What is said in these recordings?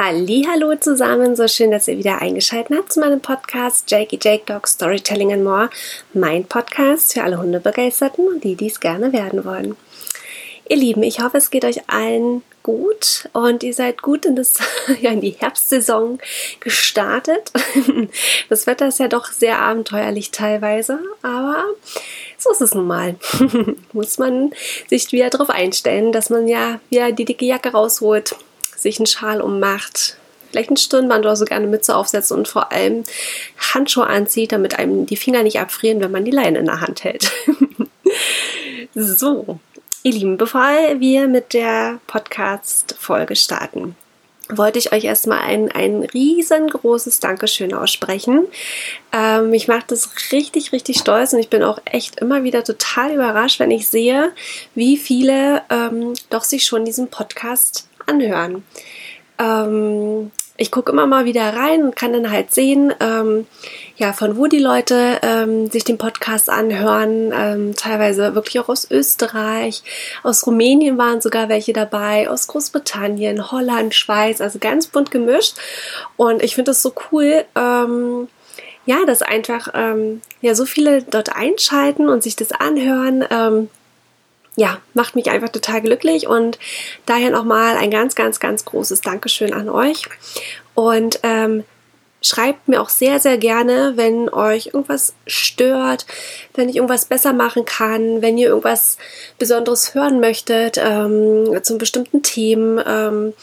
Hallo zusammen, so schön, dass ihr wieder eingeschaltet habt zu meinem Podcast Jakey Jake Dog Storytelling and More, mein Podcast für alle Hundebegeisterten und die, die es gerne werden wollen. Ihr Lieben, ich hoffe, es geht euch allen gut und ihr seid gut in, das, ja, in die Herbstsaison gestartet. Das Wetter ist ja doch sehr abenteuerlich teilweise, aber so ist es nun mal. Muss man sich wieder darauf einstellen, dass man ja wieder die dicke Jacke rausholt, sich einen Schal ummacht, vielleicht ein Stirnband oder sogar eine Mütze aufsetzt und vor allem Handschuhe anzieht, damit einem die Finger nicht abfrieren, wenn man die Leine in der Hand hält. so, ihr Lieben, bevor wir mit der Podcast-Folge starten, wollte ich euch erstmal ein, ein riesengroßes Dankeschön aussprechen. Ähm, mich macht das richtig, richtig stolz und ich bin auch echt immer wieder total überrascht, wenn ich sehe, wie viele ähm, doch sich schon diesen Podcast anhören. Ähm, ich gucke immer mal wieder rein und kann dann halt sehen, ähm, ja, von wo die Leute ähm, sich den Podcast anhören. Ähm, teilweise wirklich auch aus Österreich, aus Rumänien waren sogar welche dabei, aus Großbritannien, Holland, Schweiz, also ganz bunt gemischt. Und ich finde das so cool. Ähm, ja, dass einfach ähm, ja so viele dort einschalten und sich das anhören. Ähm, ja, macht mich einfach total glücklich und daher nochmal ein ganz, ganz, ganz großes Dankeschön an euch. Und ähm, schreibt mir auch sehr, sehr gerne, wenn euch irgendwas stört, wenn ich irgendwas besser machen kann, wenn ihr irgendwas Besonderes hören möchtet ähm, zu bestimmten Themen. Ähm,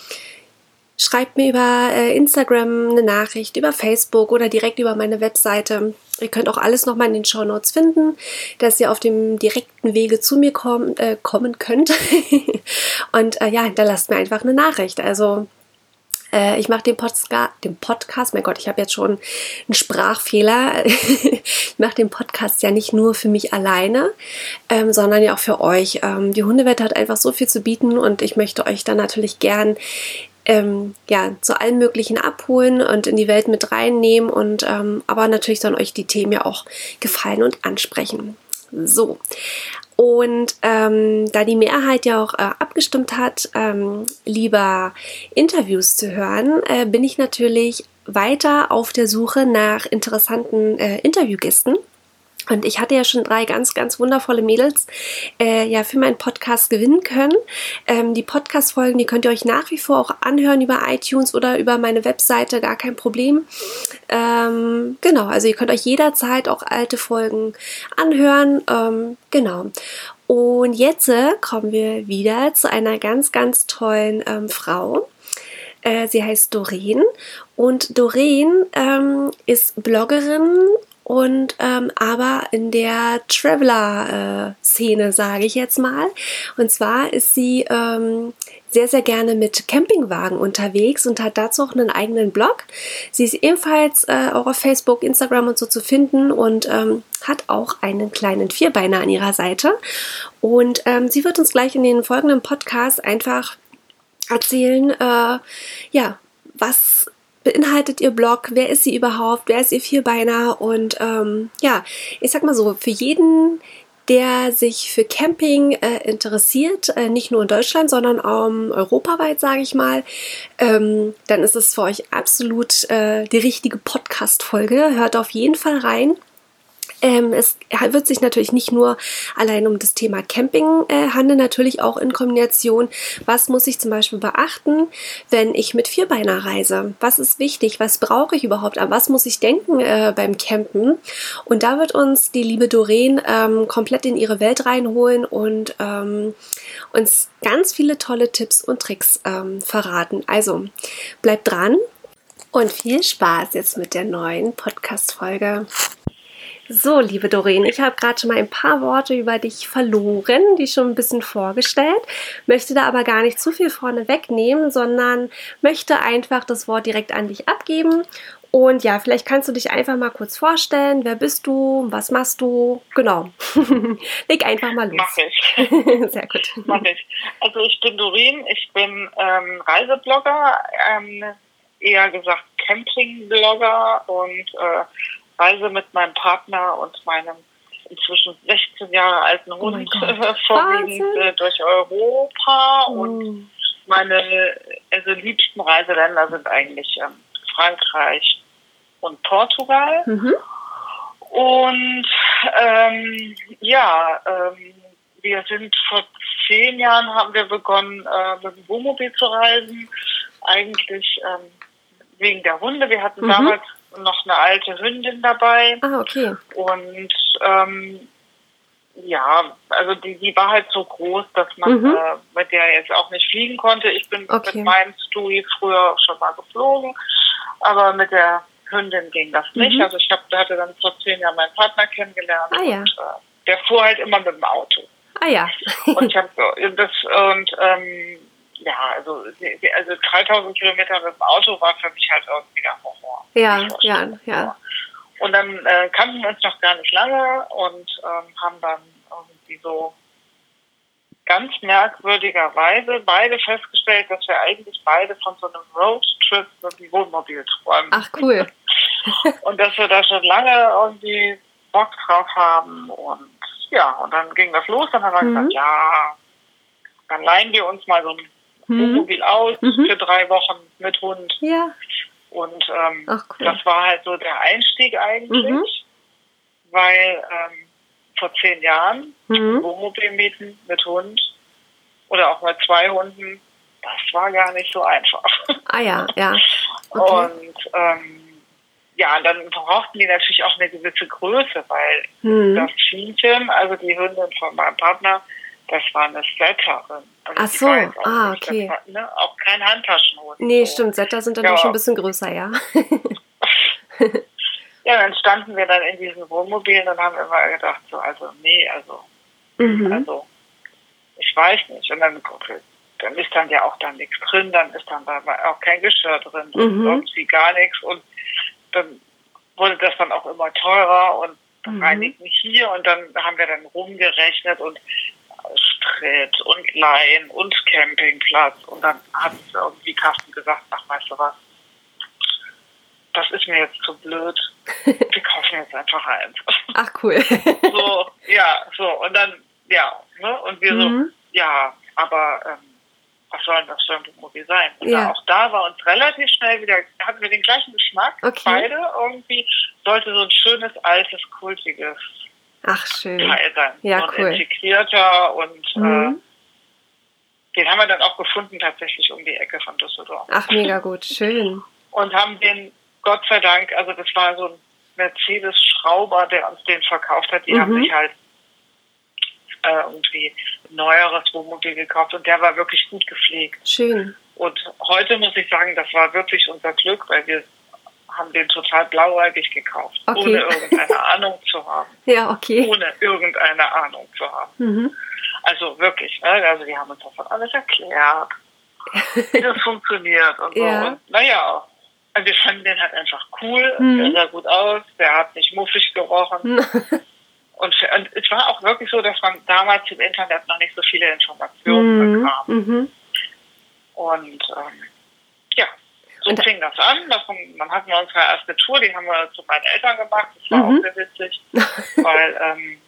schreibt mir über äh, Instagram eine Nachricht, über Facebook oder direkt über meine Webseite. Ihr könnt auch alles nochmal in den Show Notes finden, dass ihr auf dem direkten Wege zu mir komm, äh, kommen könnt. Und äh, ja, hinterlasst mir einfach eine Nachricht. Also äh, ich mache den, den Podcast, mein Gott, ich habe jetzt schon einen Sprachfehler. ich mache den Podcast ja nicht nur für mich alleine, ähm, sondern ja auch für euch. Ähm, die Hundewette hat einfach so viel zu bieten und ich möchte euch dann natürlich gern ähm, ja, zu allen möglichen abholen und in die Welt mit reinnehmen und ähm, aber natürlich sollen euch die Themen ja auch gefallen und ansprechen. So. Und ähm, da die Mehrheit ja auch äh, abgestimmt hat, ähm, lieber Interviews zu hören, äh, bin ich natürlich weiter auf der Suche nach interessanten äh, Interviewgästen und ich hatte ja schon drei ganz, ganz wundervolle Mädels äh, ja für meinen Podcast gewinnen können. Ähm, die Podcast-Folgen, die könnt ihr euch nach wie vor auch anhören über iTunes oder über meine Webseite, gar kein Problem. Ähm, genau, also ihr könnt euch jederzeit auch alte Folgen anhören. Ähm, genau. Und jetzt äh, kommen wir wieder zu einer ganz, ganz tollen ähm, Frau. Äh, sie heißt Doreen und Doreen ähm, ist Bloggerin und ähm, aber in der Traveler-Szene, äh, sage ich jetzt mal. Und zwar ist sie ähm, sehr, sehr gerne mit Campingwagen unterwegs und hat dazu auch einen eigenen Blog. Sie ist ebenfalls äh, auch auf Facebook, Instagram und so zu finden und ähm, hat auch einen kleinen Vierbeiner an ihrer Seite. Und ähm, sie wird uns gleich in den folgenden Podcast einfach erzählen, äh, ja, was beinhaltet ihr Blog? Wer ist sie überhaupt? Wer ist ihr Vierbeiner? Und ähm, ja, ich sag mal so, für jeden, der sich für Camping äh, interessiert, äh, nicht nur in Deutschland, sondern auch europaweit, sage ich mal, ähm, dann ist es für euch absolut äh, die richtige Podcast-Folge. Hört auf jeden Fall rein. Ähm, es wird sich natürlich nicht nur allein um das Thema Camping äh, handeln, natürlich auch in Kombination. Was muss ich zum Beispiel beachten, wenn ich mit Vierbeiner reise? Was ist wichtig? Was brauche ich überhaupt? An was muss ich denken äh, beim Campen? Und da wird uns die liebe Doreen ähm, komplett in ihre Welt reinholen und ähm, uns ganz viele tolle Tipps und Tricks ähm, verraten. Also bleibt dran und viel Spaß jetzt mit der neuen Podcast-Folge. So, liebe Doreen, ich habe gerade schon mal ein paar Worte über dich verloren, die schon ein bisschen vorgestellt, möchte da aber gar nicht zu viel vorne wegnehmen, sondern möchte einfach das Wort direkt an dich abgeben. Und ja, vielleicht kannst du dich einfach mal kurz vorstellen. Wer bist du? Was machst du? Genau. Leg einfach mal los. Mach ich. Sehr gut. Mach ich. Also ich bin Doreen, ich bin ähm, Reiseblogger, ähm, eher gesagt Campingblogger und äh, reise mit meinem Partner und meinem inzwischen 16 Jahre alten oh Hund oh vorwiegend äh, durch Europa oh. und meine also liebsten Reiseländer sind eigentlich ähm, Frankreich und Portugal. Mhm. Und ähm, ja, ähm, wir sind vor zehn Jahren haben wir begonnen, äh, mit dem Wohnmobil zu reisen. Eigentlich ähm, wegen der Hunde. Wir hatten Mhm. damals noch eine alte Hündin dabei. Ah, okay. Und ähm, ja, also die, die war halt so groß, dass man Mhm. äh, mit der jetzt auch nicht fliegen konnte. Ich bin Okay. mit meinem Stewie früher auch schon mal geflogen, aber mit der Hündin ging das nicht. Mhm. Also ich hab, hatte dann vor zehn Jahren meinen Partner kennengelernt Ah, ja. und äh, der fuhr halt immer mit dem Auto. Ah ja. Und ich habe das und ähm, ja, also, also 3000 Kilometer mit dem Auto war für mich halt irgendwie der Horror. Ja, ja, ja. Und dann äh, kannten wir uns noch gar nicht lange und ähm, haben dann irgendwie so ganz merkwürdigerweise beide festgestellt, dass wir eigentlich beide von so einem Roadtrip mit dem Wohnmobil träumen. Ach, cool. Und dass wir da schon lange irgendwie Bock drauf haben. Und ja, und dann ging das los. Dann haben wir Mhm. gesagt, ja, dann leihen wir uns mal so ein. Wohnmobil aus Mhm. für drei Wochen mit Hund. Ja. Und ähm, Ach, cool. das war halt so der Einstieg eigentlich, Mhm. weil ähm, vor zehn Jahren Mhm. Wohnmobil mieten mit Hund oder auch mit zwei Hunden, das war gar nicht so einfach. Ah ja, ja. Okay. Und ähm, ja, dann brauchten die natürlich auch eine gewisse Größe, weil Hm. das Schienchen, also die Hündin von meinem Partner, das war eine Setterin. Also Ach so, ah, nicht- okay. War, ne, auch kein Handtaschenhund. Nee, stimmt. Setter sind dann Ja. doch schon ein bisschen größer, ja. Ja, dann standen wir dann in diesen Wohnmobilen und haben immer gedacht, so, also nee, also, Mhm. also, ich weiß nicht. Und dann, dann ist dann ja auch dann nichts drin, dann ist dann da auch kein Geschirr drin, und Mhm. irgendwie gar nichts. Und dann wurde das dann auch immer teurer und Mhm. reinigen hier und dann haben wir dann rumgerechnet und Sprit und Laien und Campingplatz und dann hat irgendwie Carsten gesagt, ach weißt du was, das ist mir jetzt zu blöd, wir kaufen jetzt einfach eins. Ach, cool. so, ja, so und dann, ja, ne, und wir so, Mhm. ja, aber ähm, was soll denn das für ein Wohnmobil sein? Und Ja. auch da war uns relativ schnell wieder, hatten wir den gleichen Geschmack, Okay. beide irgendwie, sollte so ein schönes, altes, kultiges Ach, schön. Teil sein. Ja, so ein cool. integrierter und Mhm. äh, den haben wir dann auch gefunden, tatsächlich um die Ecke von Düsseldorf. Ach, mega gut. Schön. Und haben den, Gott sei Dank, also das war so ein Mercedes-Schrauber, der uns den verkauft hat. Die Mhm. haben sich halt äh, irgendwie ein neueres Wohnmobil gekauft und der war wirklich gut gepflegt. Schön. Und heute muss ich sagen, das war wirklich unser Glück, weil wir haben den total blauäugig gekauft, Okay. ohne irgendeine Ahnung zu haben. Ja, okay. Ohne irgendeine Ahnung zu haben. Mhm. Also wirklich, ne? also die haben uns davon alles erklärt, wie das funktioniert und so. Ja. Und naja, also wir fanden den halt einfach cool, Mhm. der sah gut aus, der hat nicht muffig gerochen. Und, und es war auch wirklich so, dass man damals im Internet noch nicht so viele Informationen Mhm. bekam. Mhm. Und ähm, so Und fing das an. Das, dann hatten wir unsere erste Tour, die haben wir zu meinen Eltern gemacht. Das war Mhm. auch sehr witzig, weil ähm,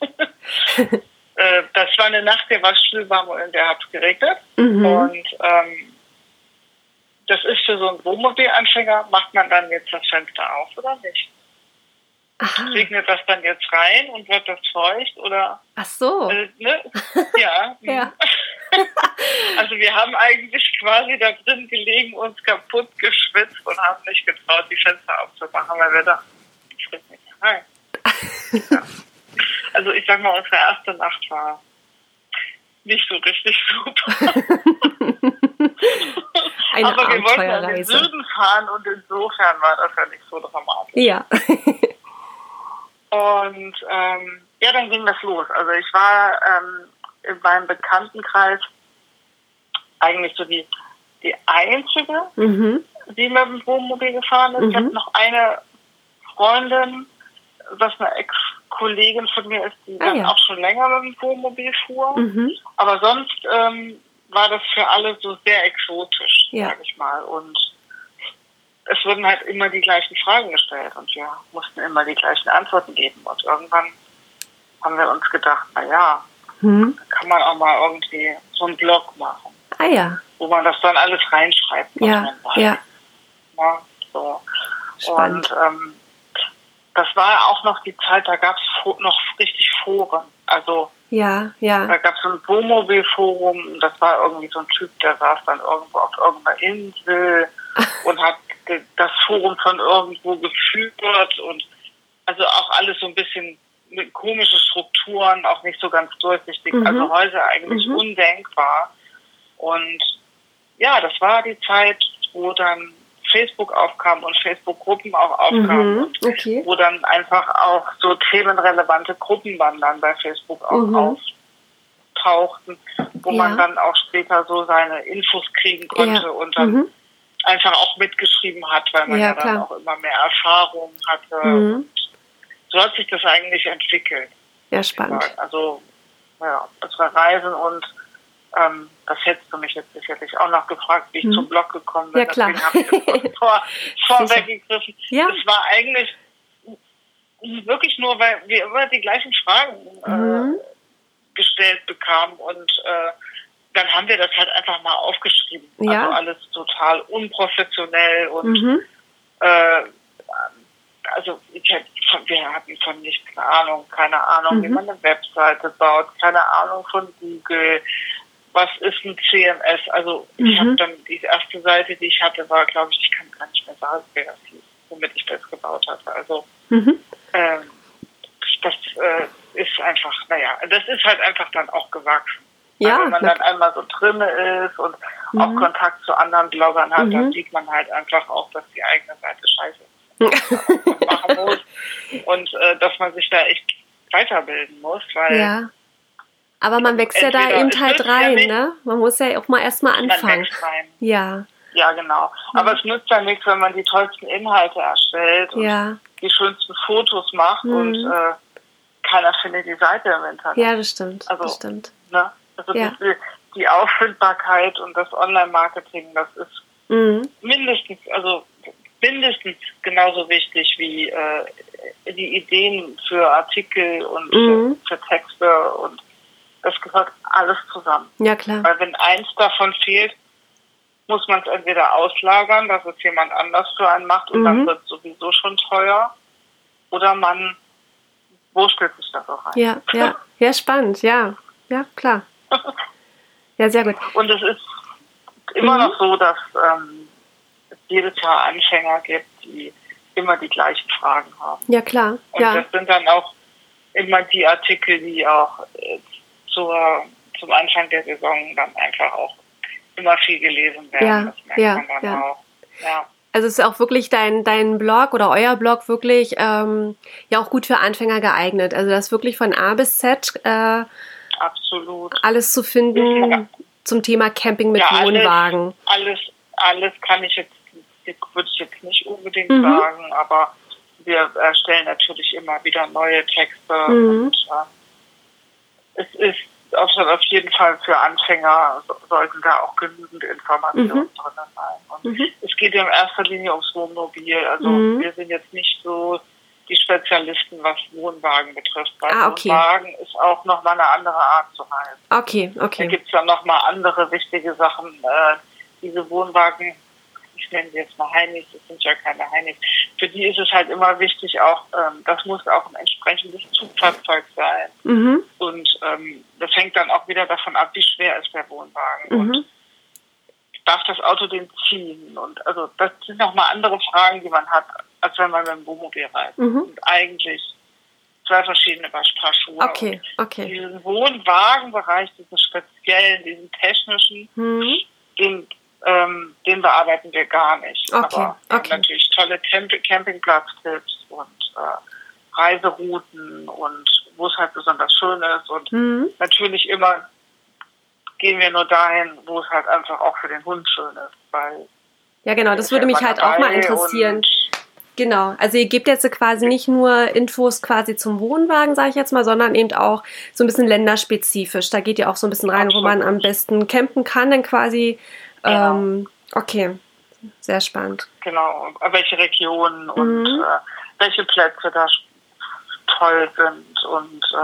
äh, das war eine Nacht, der war schwülwarm und in der hat es geregnet. Mhm. Und ähm, das ist für so einen Wohnmobilanfänger, macht man dann jetzt das Fenster auf oder nicht? Aha. Regnet das dann jetzt rein und wird das feucht oder Ach so. äh, ne? Ja. Ja. Also wir haben eigentlich quasi da drin gelegen, uns kaputt geschwitzt und haben nicht getraut, die Fenster aufzumachen, weil wir dachten, ich friss nicht rein. ja. Also ich sag mal, unsere erste Nacht war nicht so richtig super. Aber wir wollten ja in den. Süden fahren und insofern war das ja nicht so dramatisch. Ja. Und ähm, ja, dann ging das los. Also ich war ähm, in meinem Bekanntenkreis eigentlich so die, die einzige, mhm. die mit dem Wohnmobil gefahren ist. Ich Mhm. habe noch eine Freundin, was eine Ex-Kollegin von mir ist, die Ah, dann ja. auch schon länger mit dem Wohnmobil fuhr. Mhm. Aber sonst ähm, war das für alle so sehr exotisch, Ja. sag ich mal. Und es wurden halt immer die gleichen Fragen gestellt und wir mussten immer die gleichen Antworten geben. Und irgendwann haben wir uns gedacht, na ja, Da kann man auch mal irgendwie so einen Blog machen. Ah ja. Wo man das dann alles reinschreibt. Ja, ja. Ja, so. Spannend. Und ähm, das war auch noch die Zeit, da gab es noch richtig Foren. Also Ja, ja. da gab es so ein Wohnmobilforum, das war irgendwie so ein Typ, der saß dann irgendwo auf irgendeiner Insel und hat das Forum von irgendwo geführt und also auch alles so ein bisschen mit komische Strukturen, auch nicht so ganz durchsichtig. Mhm. Also heute eigentlich Mhm. undenkbar. Und ja, das war die Zeit, wo dann Facebook aufkam und Facebook-Gruppen auch aufkamen Mhm. und Okay. wo dann einfach auch so themenrelevante Gruppen dann, dann bei Facebook auch Mhm. auftauchten, wo Ja. man dann auch später so seine Infos kriegen konnte Ja. und dann Mhm. einfach auch mitgeschrieben hat, weil man Ja, ja, dann klar. auch immer mehr Erfahrung hatte. Mhm. So hat sich das eigentlich entwickelt. Ja, spannend. Also ja, unsere Reisen und ähm, das hättest du mich jetzt sicherlich auch noch gefragt, wie ich Mhm. zum Blog gekommen bin. Ja, klar. Deswegen habe ich das kurz vor, vorweggegriffen. Ja. Es war eigentlich wirklich nur, weil wir immer die gleichen Fragen Mhm. äh, gestellt bekamen und äh, dann haben wir das halt einfach mal aufgeschrieben. Ja. Also alles total unprofessionell und Mhm. äh, also ich hätt, wir hatten von nichts eine Ahnung, keine Ahnung, wie Mhm. man eine Webseite baut, keine Ahnung von Google, was ist ein CMS, also ich Mhm. habe dann die erste Seite, die ich hatte, war glaube ich, ich kann gar nicht mehr sagen, wer das hieß, womit ich das gebaut hatte, also Mhm. ähm, das äh, ist einfach, naja, das ist halt einfach dann auch gewachsen. Ja, Weil wenn man dann einmal so drinne ist und auch Mhm. Kontakt zu anderen Bloggern hat, Mhm. dann sieht man halt einfach auch, dass die eigene Seite scheiße ist, machen muss und äh, dass man sich da echt weiterbilden muss, weil ja. Aber man wächst ja da eben halt ja rein, nichts. ne? Man muss ja auch mal erstmal anfangen. Ja, Ja, genau. Aber es nützt ja nichts, wenn man die tollsten Inhalte erstellt und ja. die schönsten Fotos macht Mhm. und äh, keiner findet die Seite im Internet. Ja, das stimmt. Also- das stimmt. Ne? Also Ja. die, die Auffindbarkeit und das Online-Marketing, das ist Mhm. mindestens, also mindestens genauso wichtig wie äh, die Ideen für Artikel und Mhm. für, für Texte und das gehört alles zusammen. Ja, klar. Weil wenn eins davon fehlt, muss man es entweder auslagern, dass es jemand anders für einen macht und Mhm. dann wird es sowieso schon teuer, oder man wurstelt sich da so rein. Ja, ja. Ja, spannend. Ja, ja, klar. Ja, sehr gut. Und es ist immer Mhm. noch so, dass ähm, jedes Jahr Anfänger gibt, die immer die gleichen Fragen haben. Ja, klar. Und Ja, das sind dann auch immer die Artikel, die auch äh, zur, zum Anfang der Saison dann einfach auch immer viel gelesen werden. Ja, das merkt ja, man dann ja. auch. Ja. also es ist auch wirklich dein, dein Blog oder euer Blog wirklich ähm, ja auch gut für Anfänger geeignet. Also das wirklich von A bis Z äh, Absolut. alles zu finden zum Thema Camping mit Ja, alles. Wohnwagen. Alles, alles kann ich jetzt, würde ich jetzt nicht unbedingt Mhm. sagen, aber wir erstellen natürlich immer wieder neue Texte Mhm. und äh, es ist auf, auf jeden Fall für Anfänger so- sollten da auch genügend Informationen Mhm. drin sein. Und Mhm. es geht in erster Linie ums Wohnmobil. Also Mhm. wir sind jetzt nicht so die Spezialisten, was Wohnwagen betrifft. Weil Ah, okay. Wohnwagen ist auch nochmal eine andere Art zu reisen. Okay, Da okay. gibt es dann nochmal andere wichtige Sachen. Äh, diese Wohnwagen, ich nenne sie jetzt mal Heinis, das sind ja keine Heinis. Für die ist es halt immer wichtig, auch ähm, das muss auch ein entsprechendes Zugfahrzeug sein. Mhm. Und ähm, das hängt dann auch wieder davon ab, wie schwer ist der Wohnwagen. Und Mhm. darf das Auto den ziehen? Und also das sind nochmal andere Fragen, die man hat, als wenn man mit dem Wohnmobil reist. Mhm. Und eigentlich zwei verschiedene Paar Schuhe. Okay, Und okay. diesen Wohnwagenbereich, diesen speziellen, diesen technischen, Mhm. den, ähm, den bearbeiten wir gar nicht. Okay, Aber wir haben okay. natürlich tolle Camp Campingplatztipps und äh, Reiserouten und wo es halt besonders schön ist. Und Mhm. natürlich immer gehen wir nur dahin, wo es halt einfach auch für den Hund schön ist. Weil Ja, genau, das würde mich halt auch mal interessieren. Genau, also ihr gebt jetzt quasi nicht nur Infos quasi zum Wohnwagen, sage ich jetzt mal, sondern eben auch so ein bisschen länderspezifisch. Da geht ihr auch so ein bisschen rein, wo man am besten campen kann, dann quasi. Genau. Ähm, okay, sehr spannend. Genau, welche Regionen und Mhm. äh, welche Plätze da toll sind und äh,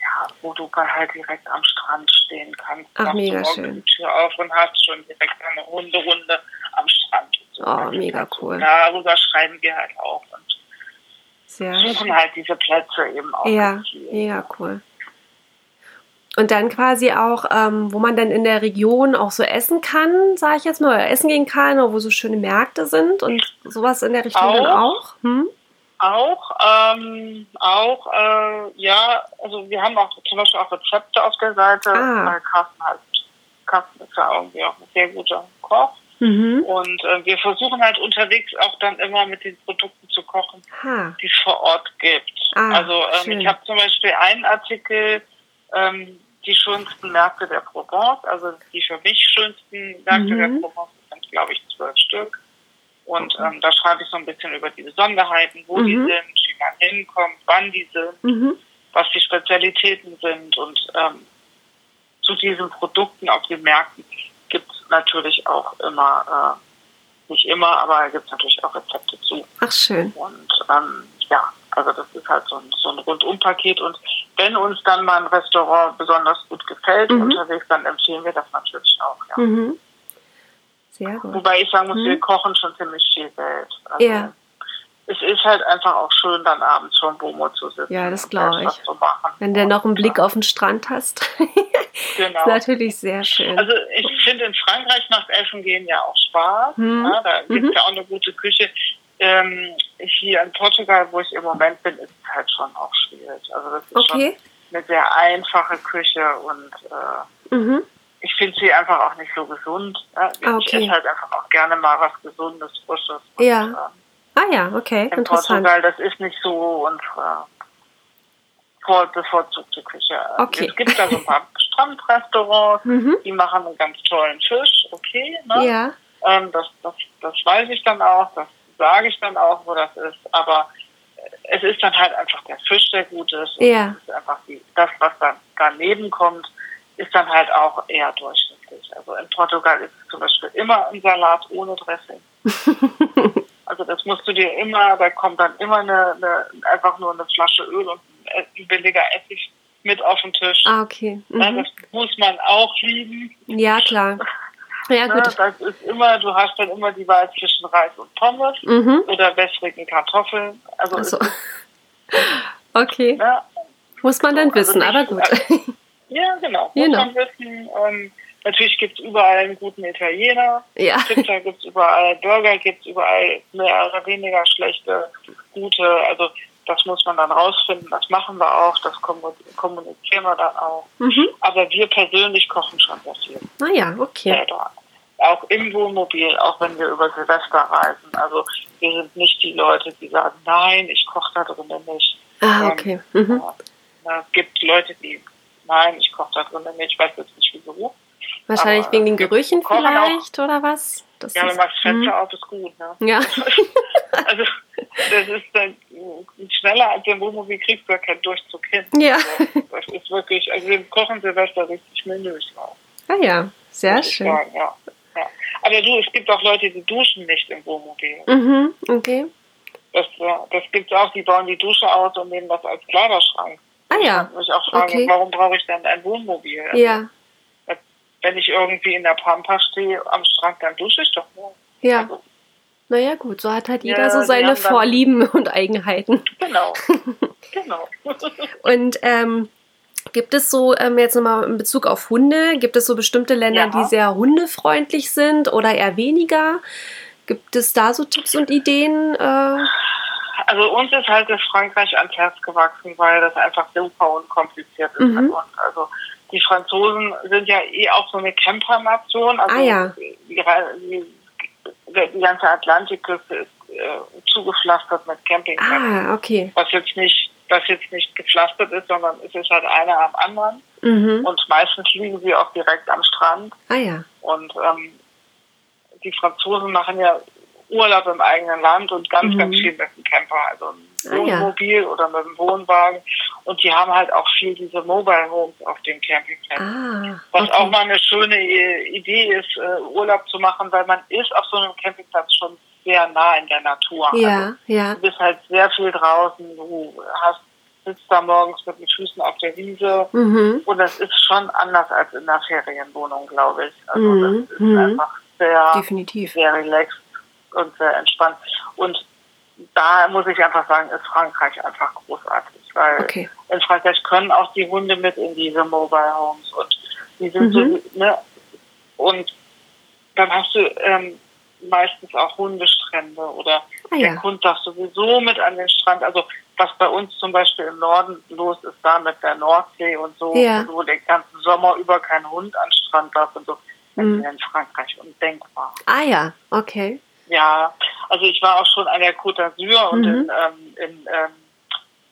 ja, wo du halt direkt am Strand stehen kannst. Ach, mega schön. die Tür auf und hast schon direkt eine runde Runde am Strand. So, Oh, mega dazu. cool. Darüber schreiben wir halt auch und Sehr suchen halt diese Plätze eben auch. Ja, mega cool. Und dann quasi auch, ähm, wo man dann in der Region auch so essen kann, sage ich jetzt mal, oder essen gehen kann, oder wo so schöne Märkte sind und sowas in der Richtung dann auch. Hm? Auch, ähm, auch, äh, ja, also wir haben auch zum Beispiel auch Rezepte auf der Seite, Ah. weil Carsten halt, Carsten ist ja irgendwie auch ein sehr guter Koch. Mhm. Und äh, wir versuchen halt unterwegs auch dann immer mit den Produkten zu kochen, Ha. die es vor Ort gibt. Ah, also ähm, ich habe zum Beispiel einen Artikel, ähm, die schönsten Märkte der Provence, also die für mich schönsten Märkte Mhm. der Provence sind, glaube ich, zwölf Stück. Und ähm, da schreibe ich so ein bisschen über die Besonderheiten, wo die Mhm. sind, wie man hinkommt, wann die sind, Mhm. was die Spezialitäten sind. Und ähm, zu diesen Produkten auf den Märkten gibt es natürlich auch immer, äh, nicht immer, aber gibt es natürlich auch Rezepte zu. Ach, schön. Und ähm, ja, also das ist halt so ein, so ein Rundumpaket. Und wenn uns dann mal ein Restaurant besonders gut gefällt Mhm. unterwegs, dann empfehlen wir das natürlich auch. Ja. Mhm. Sehr gut. Wobei ich sagen muss, Mhm. wir kochen schon ziemlich viel selbst. Also Ja. Es ist halt einfach auch schön, dann abends vor dem Bomo zu sitzen. Ja, das und glaub selbst was ich. Wenn du noch einen Blick auf den Strand hast. Genau. ist natürlich sehr schön. Also ich finde, in Frankreich macht Essen gehen ja auch Spaß. Mhm. Ja, da gibt es Mhm. ja auch eine gute Küche. Ähm, hier in Portugal, wo ich im Moment bin, ist es halt schon auch schwierig. Also das ist Okay. schon eine sehr einfache Küche und äh, Mhm. ich finde sie einfach auch nicht so gesund. Ja? Ich Ah, okay. esse halt einfach auch gerne mal was Gesundes, Frisches. Und, Ja. ähm, Ah ja, okay, in. Portugal, das ist nicht so unsere vor- bevorzugte Küche. Okay. Es gibt da so ein paar Strandrestaurants, Mhm. die machen einen ganz tollen Fisch, okay. Ne? Ja, Ähm, das, das, das weiß ich dann auch, das sage ich dann auch, wo das ist. Aber es ist dann halt einfach der Fisch, der gut ist. Und Ja. Ist einfach die, das, was dann daneben kommt, ist dann halt auch eher durchschnittlich. Also in Portugal ist es zum Beispiel immer ein Salat ohne Dressing. Also das musst du dir immer, da kommt dann immer eine, eine einfach nur eine Flasche Öl und ein, billiger Essig mit auf den Tisch. ah, okay. Ja, Mhm. das muss man auch lieben. Ja, klar. Ja, Ne, gut. das ist immer, du hast dann immer die Wahl zwischen Reis und Pommes Mhm. oder wässrigen Kartoffeln. Also, Also, okay. ne, Muss man dann Also wissen, nicht- aber gut. ja, genau. Muss Genau. man wissen. Ähm, natürlich gibt es überall einen guten Italiener. Ja. Pizza gibt es überall, Burger gibt es überall, mehr oder weniger schlechte, gute. Also das muss man dann rausfinden. Das machen wir auch, das kommu- kommunizieren wir dann auch. Mhm. Aber wir persönlich kochen schon sehr viel Naja, okay. selber. Auch im Wohnmobil, auch wenn wir über Silvester reisen. Also wir sind nicht die Leute, die sagen, nein, ich koche da drinnen nicht. Ah, Ähm, okay. Mhm. ja, Es gibt Leute, die, nein, ich koche da drinnen nicht. Ich weiß jetzt nicht wieso. Wahrscheinlich aber wegen den Gerüchen kochen auch. vielleicht oder was? Das Ja, wenn man das Mhm. Fenster auf ist gut. Ne? Ja. Also das ist dann schneller als im Wohnmobil kriegst du ja keinen Durchzug hin. Ja. Also, das ist wirklich, also wir kochen Silvester richtig mündlich auch. Ah ja, sehr schön. Sagen, ja. Ja. Aber du, es gibt auch Leute, die duschen nicht im Wohnmobil. Mhm, okay. Das, äh, das gibt es auch, die bauen die Dusche aus und nehmen das als Kleiderschrank. Ah ja, ich auch frage, Okay. warum brauche ich denn ein Wohnmobil? Also, ja, Wenn ich irgendwie in der Pampa stehe am Strand, dann dusche ich doch nur. ja. Also, Naja, gut, so hat halt jeder Ja, so seine dann- Vorlieben und Eigenheiten. genau. genau. Und ähm, gibt es so, ähm, jetzt nochmal in Bezug auf Hunde, gibt es so bestimmte Länder, Ja. die sehr hundefreundlich sind oder eher weniger? Gibt es da so Tipps und Ideen? Äh, Also uns ist halt das Frankreich ans Herz gewachsen, weil das einfach super unkompliziert ist. Mhm. Also die Franzosen sind ja eh auch so eine Campernation. Also Ah, ja. die, die, die ganze Atlantikküste ist äh, zugepflastert mit Campingplätzen. ah, okay. Was jetzt nicht, was jetzt nicht gepflastert ist, sondern es ist halt einer am anderen. Mhm. Und meistens liegen sie auch direkt am Strand. Ah ja. Und ähm, die Franzosen machen ja Urlaub im eigenen Land und ganz, Mhm. ganz viel mit dem Camper, also Ah, ein ja. Wohnmobil oder mit dem Wohnwagen. Und die haben halt auch viel diese Mobile Homes auf den Campingplätzen. Ah, Was auch okay. mal eine schöne Idee ist, äh, Urlaub zu machen, weil man ist auf so einem Campingplatz schon sehr nah in der Natur. Also Ja, ja. du bist halt sehr viel draußen, du hast sitzt da morgens mit den Füßen auf der Wiese Mhm. und das ist schon anders als in der Ferienwohnung, glaube ich. Also Mhm. das ist Mhm. einfach sehr, Definitiv. sehr relaxed und sehr entspannt. Und da muss ich einfach sagen, ist Frankreich einfach großartig, weil Okay. in Frankreich können auch die Hunde mit in diese Mobile Homes und die sind Mhm. so, ne, und dann hast du ähm, meistens auch Hundestrände oder Ah der ja. Hund darf sowieso mit an den Strand. Also was bei uns zum Beispiel im Norden los ist, da mit der Nordsee und so, Ja. wo den ganzen Sommer über kein Hund an den Strand darf und so, das Mhm. in Frankreich undenkbar. Ah ja, okay. Ja, also ich war auch schon an der Côte d'Azur und Mhm. in, ähm, in, ähm,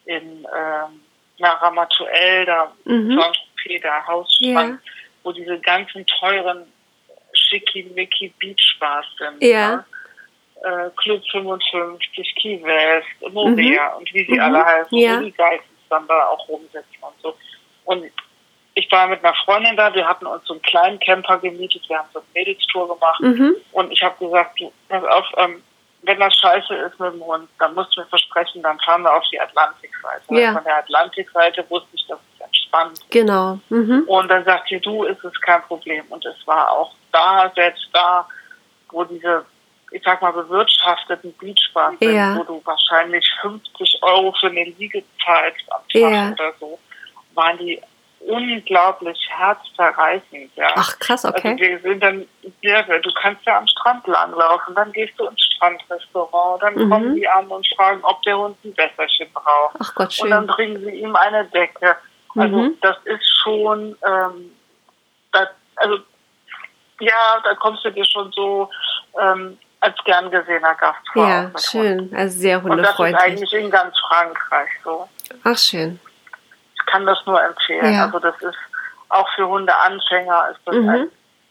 in ähm, na, Ramatuelle, da Mhm. Saint-Tropez, der Hausstrand, wo diese ganzen teuren Schickimicki Beachbars sind. Ja. ne? Äh, Club 55, Key West, Morea und wie sie Mhm. alle heißen, Ja. die Geistens dann da auch rumsitzen und so. Und ich war mit einer Freundin da, wir hatten uns so einen kleinen Camper gemietet, wir haben so eine Mädelstour gemacht Mhm. und ich habe gesagt, du, pass auf, ähm, wenn das scheiße ist mit dem Hund, dann musst du mir versprechen, dann fahren wir auf die Atlantikseite. Ja. Von der Atlantikseite wusste ich, das ist entspannt. Genau. Mhm. Und dann sagt sie, du, ist es kein Problem. Und es war auch da, selbst da, wo diese, ich sag mal, bewirtschafteten Beachbars sind, Ja. wo du wahrscheinlich 50 Euro für eine Liege zahlst am Tag Ja. oder so, waren die unglaublich herzzerreißend. Ja. Ach krass, okay. Also wir sind dann, ja, du kannst ja am Strand langlaufen, dann gehst du ins Strandrestaurant, dann Mhm. kommen die an und fragen, ob der Hund ein Wässerchen braucht. Ach Gott, Und dann schön. bringen sie ihm eine Decke. Also Mhm. das ist schon, ähm, das, also ja, da kommst du dir schon so ähm, als gern gesehener Gast vor. Ja, mit Hund. schön. Also sehr Und das ist hundefreundlich. eigentlich in ganz Frankreich so. Ach schön. Ich kann das nur empfehlen. Ja. Also das ist auch für Hundeanfänger ist das Mhm. ein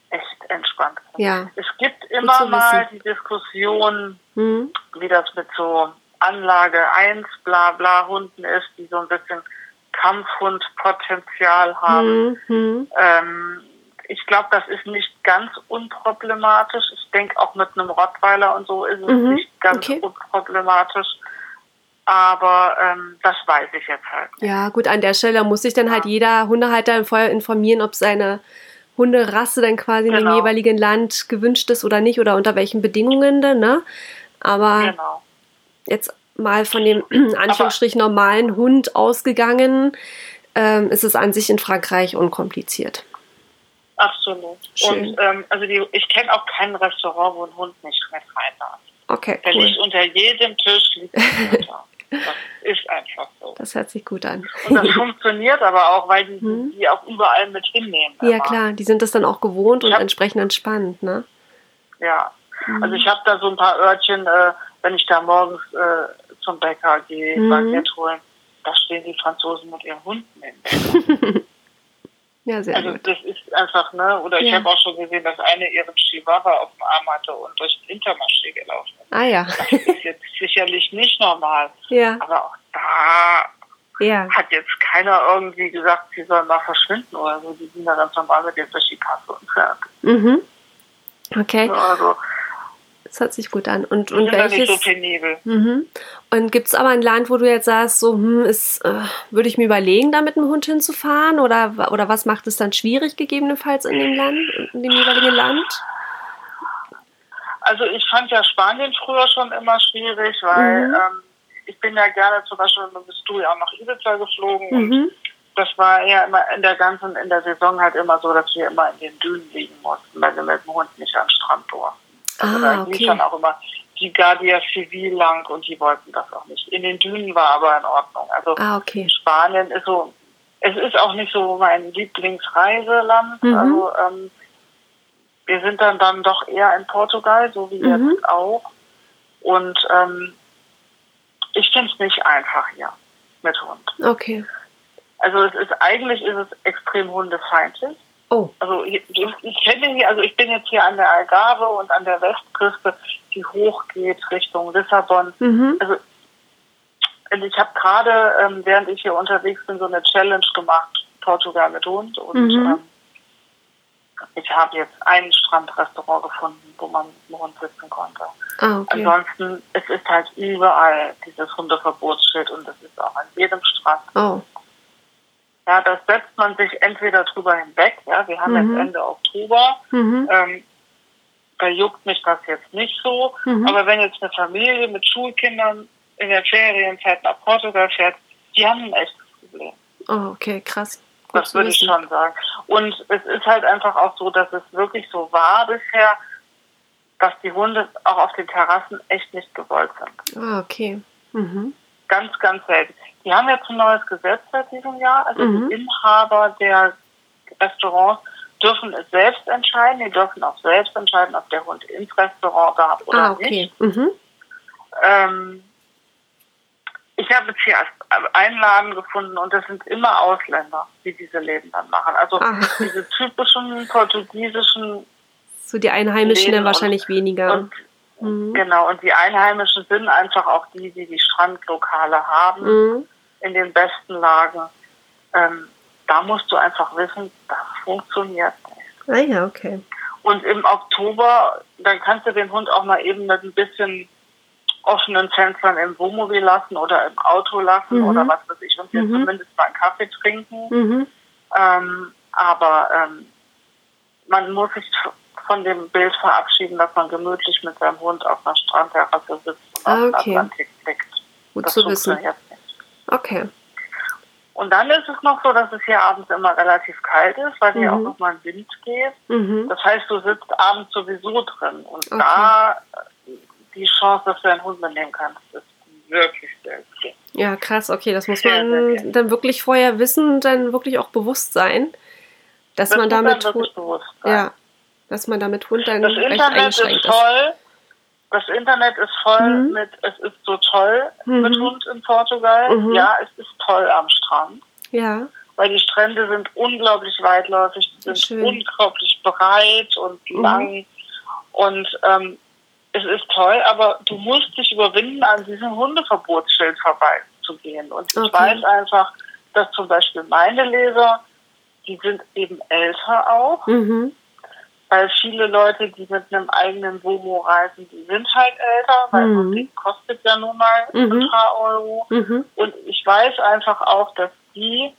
echt entspannt. Ja. Es gibt immer mal die Diskussion, Mhm. wie das mit so Anlage 1 bla bla Hunden ist, die so ein bisschen Kampfhundpotenzial haben. Mhm. Ähm, ich glaube, das ist nicht ganz unproblematisch. Ich denke auch mit einem Rottweiler und so ist es Mhm, nicht ganz okay. unproblematisch. Aber ähm, das weiß ich jetzt halt. nicht. Ja, gut, an der Stelle muss sich dann halt jeder Hundehalter vorher informieren, ob seine Hunderasse dann quasi in dem Genau. jeweiligen Land gewünscht ist oder nicht oder unter welchen Bedingungen denn, ne? Aber Genau. jetzt mal von dem Anführungsstrich normalen Hund ausgegangen, ähm, ist es an sich in Frankreich unkompliziert. Absolut. Schön. Und ähm, also die, ich kenne auch kein Restaurant, wo ein Hund nicht mit rein darf. Okay, Der cool. liegt unter jedem Tisch liegt ein. Das ist einfach so. Das hört sich gut an. Und das funktioniert aber auch, weil die Mhm. die auch überall mit hinnehmen. Ja, immer. klar, die sind das dann auch gewohnt und Ich hab- entsprechend entspannt, ne? Ja. Mhm. Also ich habe da so ein paar Örtchen, äh, wenn ich da morgens äh, zum Bäcker gehe, Mhm. Baguette holen, da stehen die Franzosen mit ihren Hunden im Bäcker. Ja, sehr Also gut. das ist einfach, ne? Oder ich Ja. habe auch schon gesehen, dass eine ihren Chihuahua auf dem Arm hatte und durch den Intermarché gelaufen ist. Ah ja. Das ist jetzt sicherlich nicht normal. ja, Aber auch da ja. hat jetzt keiner irgendwie gesagt, sie sollen mal verschwinden oder so. Die sind da ganz normal mit jetzt durch die Kasse und fertig. Mhm. Okay, Also das hört sich gut an. Und, und so welches? penibel. Mhm. Und gibt es aber ein Land, wo du jetzt sagst, so, hm, ist, äh, würde ich mir überlegen, da mit einem Hund hinzufahren? Oder, oder was macht es dann schwierig gegebenenfalls in dem Land, in dem jeweiligen Land? Also ich fand ja Spanien früher schon immer schwierig, weil Mhm. ähm, ich bin ja gerne zum Beispiel, bist du ja auch nach Ibiza geflogen und Mhm. das war ja immer in der ganzen, in der Saison halt immer so, dass wir immer in den Dünen liegen mussten, weil wir mit dem Hund nicht an den Strand durften. Also Ah, da lief okay. dann auch immer die Guardia Civil lang und die wollten das auch nicht. In den Dünen war aber in Ordnung. Also Ah, okay. Spanien ist so, es ist auch nicht so mein Lieblingsreiseland. Mhm. Also ähm, wir sind dann dann doch eher in Portugal, so wie Mhm. jetzt auch. Und ähm, ich finde es nicht einfach hier mit Hund. Okay. Also es ist eigentlich ist es extrem hundefeindlich. Oh, Also ich, ich kenne hier, also ich bin jetzt hier an der Algarve und an der Westküste, die hochgeht Richtung Lissabon. mhm. Also also ich habe gerade, ähm, während ich hier unterwegs bin, so eine Challenge gemacht, Portugal mit Hund. Und Mhm. ähm, ich habe jetzt ein Strandrestaurant gefunden, wo man mit dem Hund sitzen konnte. Ah, okay. Ansonsten, es ist halt überall dieses Hundeverbotsschild und das ist auch an jedem Strand. Oh. Ja, das setzt man sich entweder drüber hinweg, ja, wir haben Mhm. jetzt Ende Oktober, Mhm. ähm, da juckt mich das jetzt nicht so, Mhm. aber wenn jetzt eine Familie mit Schulkindern in der Ferienzeit nach Portugal fährt, die haben ein echtes Problem. Oh, okay, krass. Gut Das würde ich schon sagen. Und es ist halt einfach auch so, dass es wirklich so war bisher, dass die Hunde auch auf den Terrassen echt nicht gewollt sind. Ah, okay. Mhm. Ganz, ganz selten. Die haben jetzt ein neues Gesetz seit diesem Jahr. Also Mhm. die Inhaber der Restaurants dürfen es selbst entscheiden. Die dürfen auch selbst entscheiden, ob der Hund ins Restaurant darf oder Ah, okay. nicht. Mhm. Ähm, ich habe jetzt hier Einlagen gefunden und das sind immer Ausländer, die diese Läden dann machen. Also Ah. diese typischen portugiesischen So die Einheimischen Läden dann wahrscheinlich weniger. und Mhm. genau und die Einheimischen sind einfach auch die, die die Strandlokale haben Mhm. In den besten Lagen. Ähm, da musst du einfach wissen, das funktioniert nicht. Ah ja, okay. Und im Oktober, dann kannst du den Hund auch mal eben mit ein bisschen offenen Fenstern im Wohnmobil lassen oder im Auto lassen Mhm. oder was weiß ich und jetzt Mhm. zumindest mal einen Kaffee trinken. Mhm. Ähm, aber ähm, man muss sich von dem Bild verabschieden, dass man gemütlich mit seinem Hund auf einer Strandterrasse sitzt und Ah, auf den okay. Atlantik blickt. Gut Das zu wissen. nicht. Okay. Und dann ist es noch so, dass es hier abends immer relativ kalt ist, weil hier Mhm. auch nochmal ein Wind geht. Mhm. Das heißt, du sitzt abends sowieso drin. Und Okay. da die Chance, dass du einen Hund mitnehmen kannst, ist wirklich sehr gering. Ja, krass, okay. Das muss Sehr, sehr man gerne. dann wirklich vorher wissen und dann wirklich auch bewusst sein, dass Das man damit Hund, ja, dass man damit Hund dann Das recht Internet eingeschränkt ist voll. Das Internet ist voll Mhm. mit, es ist so toll Mhm. mit Hund in Portugal. Mhm. Ja, es ist toll am Strand, Ja, weil die Strände sind unglaublich weitläufig, die sind Schön. unglaublich breit und Mhm. lang. Und ähm, es ist toll, aber du musst dich überwinden, an diesem Hundeverbotsschild vorbeizugehen. Und ich Okay. weiß einfach, dass zum Beispiel meine Leser, die sind eben älter auch, mhm. Weil viele Leute, die mit einem eigenen Womo reisen, die sind halt älter, weil Mhm. so ein Ding kostet ja nun mal Mhm. ein paar Euro. Mhm. Und ich weiß einfach auch, dass die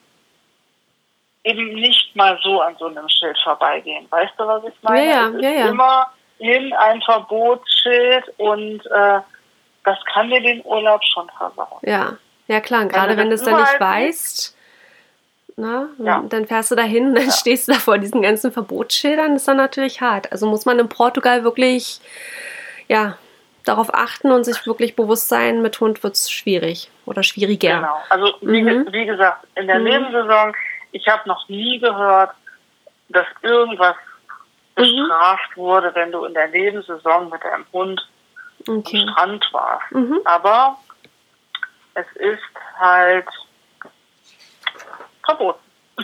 eben nicht mal so an so einem Schild vorbeigehen. Weißt du, was ich meine? Ja, ja, ja, immer hin ein Verbotsschild und äh, das kann dir den Urlaub schon versauen. Ja, ja klar. Gerade Also wenn du es dann nicht weißt, na, Ja. dann fährst du dahin, dann stehst du da vor diesen ganzen Verbotsschildern, das ist dann natürlich hart. Also muss man in Portugal wirklich, ja, darauf achten und sich wirklich bewusst sein, mit Hund wird es schwierig oder schwieriger. Genau. Also wie, Mhm. wie gesagt, in der Mhm. Nebensaison, ich habe noch nie gehört, dass irgendwas Mhm. bestraft wurde, wenn du in der Nebensaison mit deinem Hund Okay. am Strand warst. Mhm. Aber es ist halt.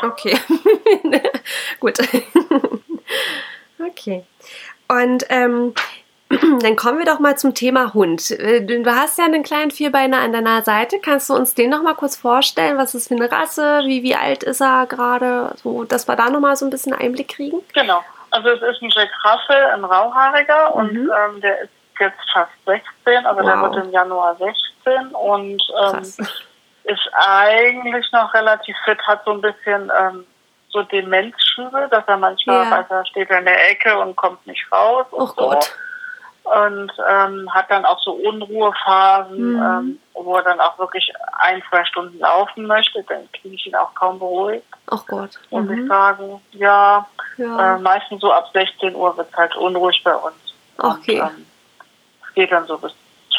Okay. Gut. okay. Und ähm, dann kommen wir doch mal zum Thema Hund. Äh, Du hast ja einen kleinen Vierbeiner an deiner Seite. Kannst du uns den noch mal kurz vorstellen? Was ist für eine Rasse? Wie, wie alt ist er gerade? So, dass wir da noch mal so ein bisschen Einblick kriegen. Genau. Also es ist ein Jack Russell, ein Rauhaariger und Mhm. ähm, der ist jetzt fast 16, also der Wow. wird im Januar 16 und ähm. Ist eigentlich noch relativ fit, hat so ein bisschen ähm, so Demenzschübe, dass er manchmal Ja. er steht in der Ecke und kommt nicht raus und Oh so. Gott. Und ähm, hat dann auch so Unruhephasen, Mhm. ähm, wo er dann auch wirklich ein, zwei Stunden laufen möchte. Dann kriege ich ihn auch kaum beruhigt, Oh Gott. muss ich Mhm. sagen. Ja, Ja. äh, meistens so ab 16 Uhr wird es halt unruhig bei uns. Okay. Und, ähm, es geht dann so bis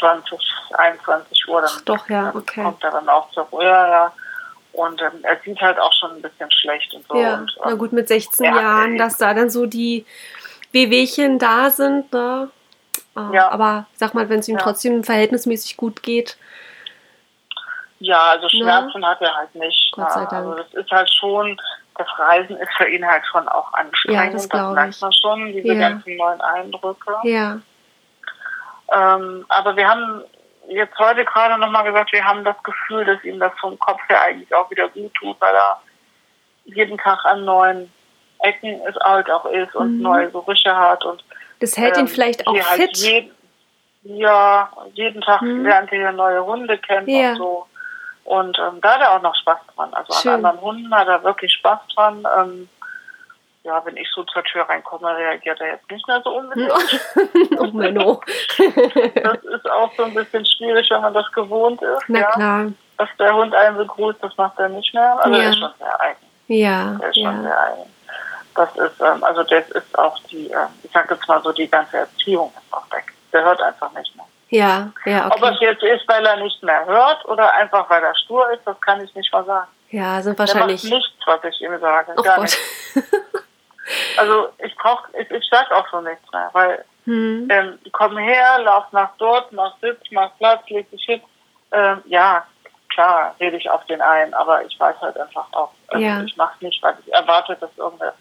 20, 21 Uhr. Dann Ach doch, ja, okay. kommt er dann auch zur Ruhe. Ja, ja. Und ähm, er sieht halt auch schon ein bisschen schlecht und so. Ja, und, na ähm, gut, mit 16 ja, Jahren, dass da dann so die Wehwehchen da sind, ne? Ah, Ja. Aber sag mal, wenn es ihm Ja. trotzdem verhältnismäßig gut geht. Ja, also Schmerzen hat er halt nicht. Gott sei ja. Dank. Also das ist halt schon, das Reisen ist für ihn halt schon auch anstrengend. Ja, das das glaub merkt ich. man schon, diese Ja. ganzen neuen Eindrücke. Ja. Ähm, aber wir haben jetzt heute gerade nochmal gesagt, wir haben das Gefühl, dass ihm das vom Kopf her eigentlich auch wieder gut tut, weil er jeden Tag an neuen Ecken es halt auch ist und mhm. neue Gerüche hat und das hält ähm, ihn vielleicht auch halt fit. Jeden, ja, jeden Tag mhm. lernt er neue Hunde kennen ja. und so. Und ähm, da hat er auch noch Spaß dran. Also Schön. an anderen Hunden hat er wirklich Spaß dran. Ähm, ja, wenn ich so zur Tür reinkomme, reagiert er jetzt nicht mehr so unbedingt. oh Menno. das ist auch so ein bisschen schwierig, wenn man das gewohnt ist. Na ja. klar. Dass der Hund einen begrüßt, das macht er nicht mehr. Also ja. er ist schon sehr eigen. Ja. Er ist ja. schon sehr eigen. Das ist, ähm, also das ist auch die, äh, ich sag jetzt mal so, die ganze Erziehung ist auch weg. Der hört einfach nicht mehr. Ja, ja, okay. Ob es jetzt ist, weil er nicht mehr hört oder einfach weil er stur ist, das kann ich nicht mal sagen. Ja, sind wahrscheinlich. Der macht nichts, was ich ihm sage. Oh Gar Gott. also ich brauche, ich, ich sag auch so nichts mehr, weil hm. ähm, komm her, lauf nach dort, mach Sitz, mach Platz, leg dich hin. Ähm, ja, klar, rede ich auf den ein, aber ich weiß halt einfach auch, also ja. ich mache nicht, weil ich erwarte, dass irgendeine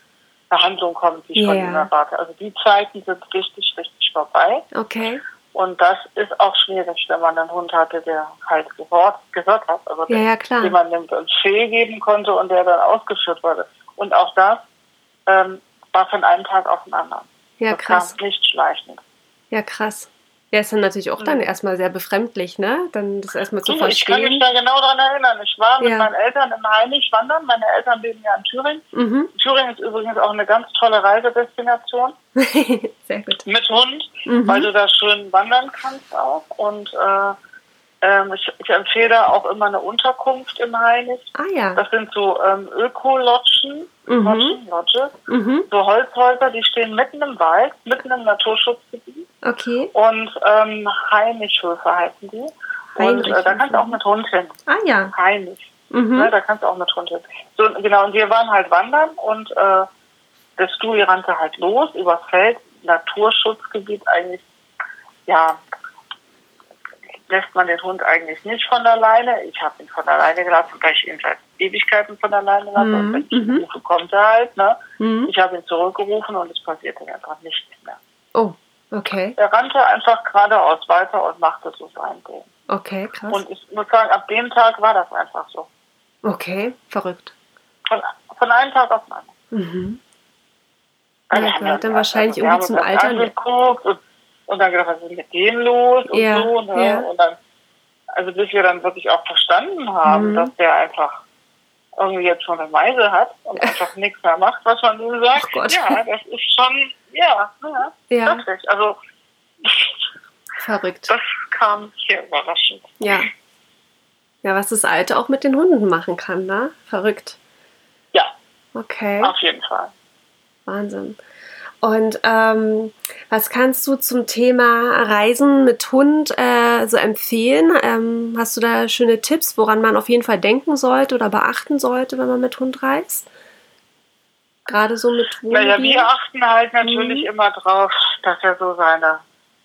Behandlung kommt, die ich yeah. von ihm erwarte. Also die Zeiten sind richtig, richtig vorbei. Okay. Und das ist auch schwierig, wenn man einen Hund hatte, der halt gehört, gehört hat, also ja, ja, den man dem Befehl geben konnte und der dann ausgeführt wurde. Und auch das ähm, war von einem Tag auf den anderen. Ja, das krass. Kam nicht schleichend. Ja, krass. Ja, ist dann natürlich auch dann mhm. erstmal sehr befremdlich, ne? Dann das erstmal zu du, verstehen. Ich kann mich da genau daran erinnern. Ich war mit ja. meinen Eltern in Heinig wandern. Meine Eltern leben ja in Thüringen. Mhm. Thüringen ist übrigens auch eine ganz tolle Reisedestination. sehr gut. Mit Hund, mhm. weil du da schön wandern kannst auch. Und äh, ähm, ich, ich, empfehle da auch immer eine Unterkunft in Heinig. Ah ja. Das sind so ähm, Öko-Lodgen, mhm. Lodgen, Lodges, mhm. so Holzhäuser, die stehen mitten im Wald, mitten im Naturschutzgebiet. Okay. Und ähm, Heinichhöfe heißen die. Und äh, da kannst du auch mit Hund hin. Ah ja. Heinig. Mhm. Ne, da kannst du auch mit Hund hin. So, genau, und wir waren halt wandern und äh, der Stui rannte halt los übers Feld, Naturschutzgebiet eigentlich, ja, lässt man den Hund eigentlich nicht von alleine. Ich habe ihn von alleine gelassen, weil ich ihn seit Ewigkeiten von alleine lasse. Mhm. Und wenn ich ihn rufe, kommt er halt. Ne? Mhm. Ich habe ihn zurückgerufen und es passierte einfach nichts mehr. Oh, okay. Er rannte einfach geradeaus weiter und machte so sein Ding. Okay, krass. Und ich muss sagen, ab dem Tag war das einfach so. Okay, verrückt. Von, von einem Tag auf den anderen. Mhm. Also ja, gehört dann wahrscheinlich irgendwie zum Alter. Und, dann gedacht, was ist mit dem los und ja, so. Ne? Ja. Und dann, also bis wir dann wirklich auch verstanden haben, mhm. dass der einfach irgendwie jetzt schon eine Meise hat und einfach nichts mehr macht, was man ihm sagt. Ja, das ist schon, ja, ja, ja. wirklich. Also verrückt. Das kam hier überraschend. Ja. Ja, was das Alte auch mit den Hunden machen kann, ne? Verrückt. Ja. Okay. Auf jeden Fall. Wahnsinn. Und ähm, was kannst du zum Thema Reisen mit Hund äh, so empfehlen? Ähm, hast du da schöne Tipps, woran man auf jeden Fall denken sollte oder beachten sollte, wenn man mit Hund reist? Gerade so mit Hund. Naja, wir achten halt natürlich mhm. immer drauf, dass er so seine,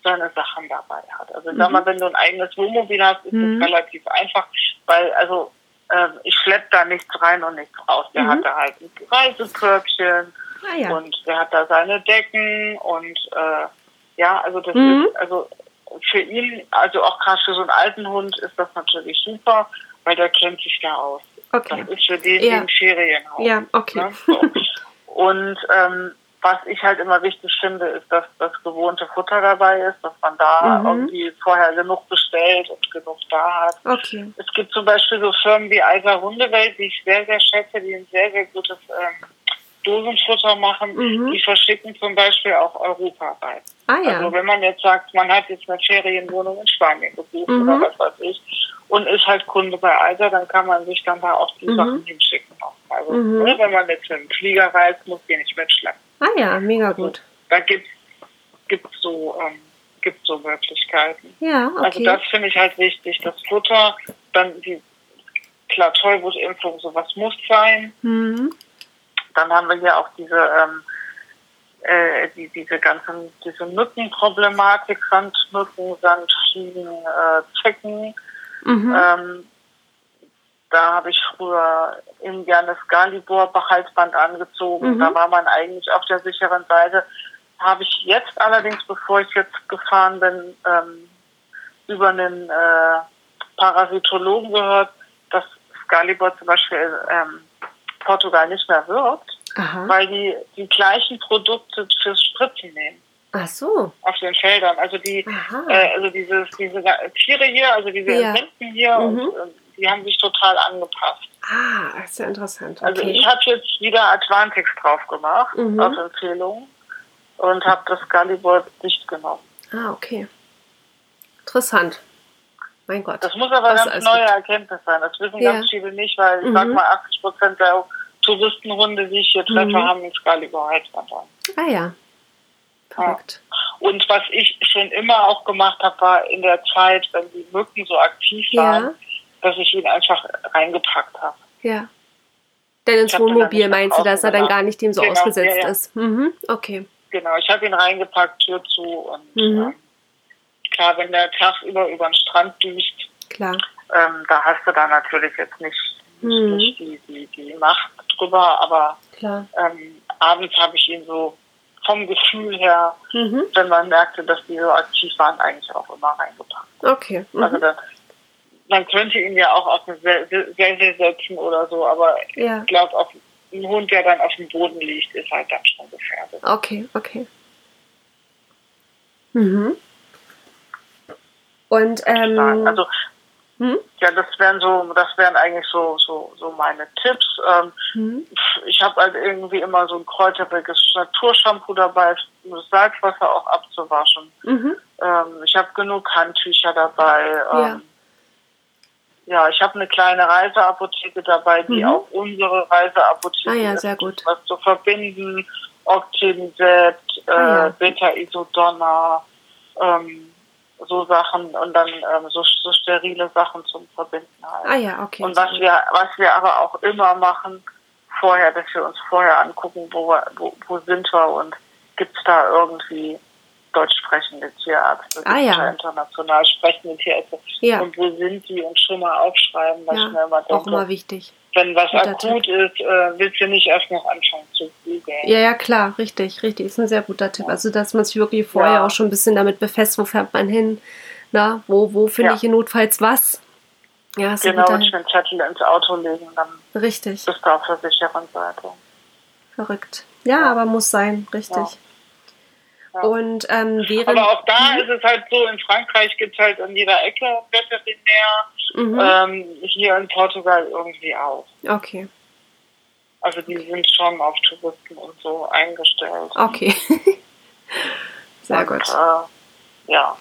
seine Sachen dabei hat. Also mhm. sag mal, wenn du ein eigenes Wohnmobil hast, ist mhm. das relativ einfach, weil also äh, ich schleppe da nichts rein und nichts raus. Der mhm. hatte halt ein Reisekörbchen Ah, ja. Und der hat da seine Decken und äh, ja, also das mhm. ist, also für ihn, also auch gerade für so einen alten Hund ist das natürlich super, weil der kennt sich da aus. Okay. Das ist für den ja. ein Ferienhaus. Ja, okay. Ne? So. Und ähm, was ich halt immer wichtig finde, ist, dass das gewohnte Futter dabei ist, dass man da mhm. irgendwie vorher genug bestellt und genug da hat. Okay. Es gibt zum Beispiel so Firmen wie Eiser Hundewelt, die ich sehr, sehr schätze, die ein sehr, sehr gutes ähm, Dosenfutter machen, mhm. die verschicken zum Beispiel auch europaweit. Ah, ja. Also wenn man jetzt sagt, man hat jetzt eine Ferienwohnung in Spanien gebucht mhm. oder was weiß ich und ist halt Kunde bei Alter, dann kann man sich dann da auch die mhm. Sachen hinschicken. Also mhm. ne, wenn man jetzt mit dem Flieger reist, muss die nicht mitschleppen. Ah ja, mega gut. Da gibt es so, ähm, gibt so Möglichkeiten. Ja, okay. Also das finde ich halt wichtig. Das Futter, dann die klar, Tollwutimpfung, sowas muss sein. Mhm. Dann haben wir hier auch diese, ähm, äh, die, diese ganzen, diese Mückenproblematik, Sandmücken, Sandfliegen, äh, Zecken. Mhm. Ähm, da habe ich früher Indianes Galibor Behaltband angezogen. Mhm. Da war man eigentlich auf der sicheren Seite. Habe ich jetzt allerdings, bevor ich jetzt gefahren bin, ähm, über einen äh, Parasitologen gehört, dass Scalibor zum Beispiel ähm, Portugal nicht mehr wirkt. Aha. weil die die gleichen Produkte fürs Spritzen nehmen Ach so. auf den Feldern. Also die, äh, also dieses, diese Tiere hier, also diese Ja. Insekten hier, Mhm. und, äh, die haben sich total angepasst. Ah, ist ja interessant. Also Okay. ich habe jetzt wieder Atlantics drauf gemacht, Mhm. auf Empfehlung, und habe das Gallibor nicht genommen. ah, okay. Interessant. Mein Gott. Das muss aber ganz neue gibt. Erkenntnis sein. Das wissen Ja. ganz viele nicht, weil ich Mhm. sag mal, 80 Prozent der Touristenrunde, die ich hier treffe, Mhm. haben ins Gallibor Heizwandern. Ah ja. Verrückt. Und was ich schon immer auch gemacht habe, war in der Zeit, wenn die Mücken so aktiv Ja. waren, dass ich ihn einfach reingepackt habe. Ja. Denn ins Wohnmobil meinst du, dass er dann gar nicht dem so Genau, ausgesetzt ja, ja. ist? Mhm. Okay. Genau, ich habe ihn reingepackt, Tür zu und Mhm. Klar, wenn der tagsüber über den Strand düst, Klar. ähm, da hast du da natürlich jetzt nicht, Mhm. nicht die, die, die Macht drüber, aber ähm, abends habe ich ihn so vom Gefühl her, Mhm. wenn man merkte, dass die so aktiv waren, eigentlich auch immer reingepackt. Okay. Also Mhm. da, man könnte ihn ja auch auf eine Se- Se- Sessel setzen oder so, aber Ja. ich glaube, auf ein Hund, der dann auf dem Boden liegt, ist halt dann schon gefährdet. Okay, okay. Mhm. Und ähm, also hm? ja, das wären so, das wären eigentlich so so so meine Tipps. Ähm, Hm? ich habe halt irgendwie immer so ein kräuteriges Naturshampoo dabei, das Salzwasser auch abzuwaschen. Mhm. Ähm, ich habe genug Handtücher dabei. Ja. Ähm, ja, ich habe eine kleine Reiseapotheke dabei, die Mhm. auch unsere Reiseapotheke Ah ja, ist. sehr gut. Was zu verbinden, Octinisept, äh, Ah ja. Beta-Isodonna, ähm, so Sachen und dann ähm, so, so sterile Sachen zum Verbinden halt. Ah ja, okay. Und was wir, was wir aber auch immer machen, vorher, dass wir uns vorher angucken, wo, wo, wo sind wir und gibt's da irgendwie deutsch sprechende Tierärzte, Ah, ja. international sprechende Tierärzte Ja. und wo sind die und schon mal aufschreiben, weil ich mir ja, immer auch immer wichtig. wenn was guter akut ist, äh, willst du nicht erst noch anfangen zu googeln. Ja, ja, klar, richtig, richtig. Ist ein sehr guter Tipp. Also, dass man sich wirklich vorher Ja. auch schon ein bisschen damit befasst, wo fährt man hin, na, wo, wo finde ich hier notfalls was. Ja, ist Genau, und den Zettel ins Auto legen, dann Richtig, bist du auf Seite. verrückt. Ja. aber muss sein, richtig. Ja. Und ähm, während. Aber auch da ist es halt so, in Frankreich gibt's halt an jeder Ecke Veterinär, Mhm. ähm, hier in Portugal irgendwie auch. Okay, Also die sind schon auf Touristen und so eingestellt. okay. Sehr und, gut. Äh, ja.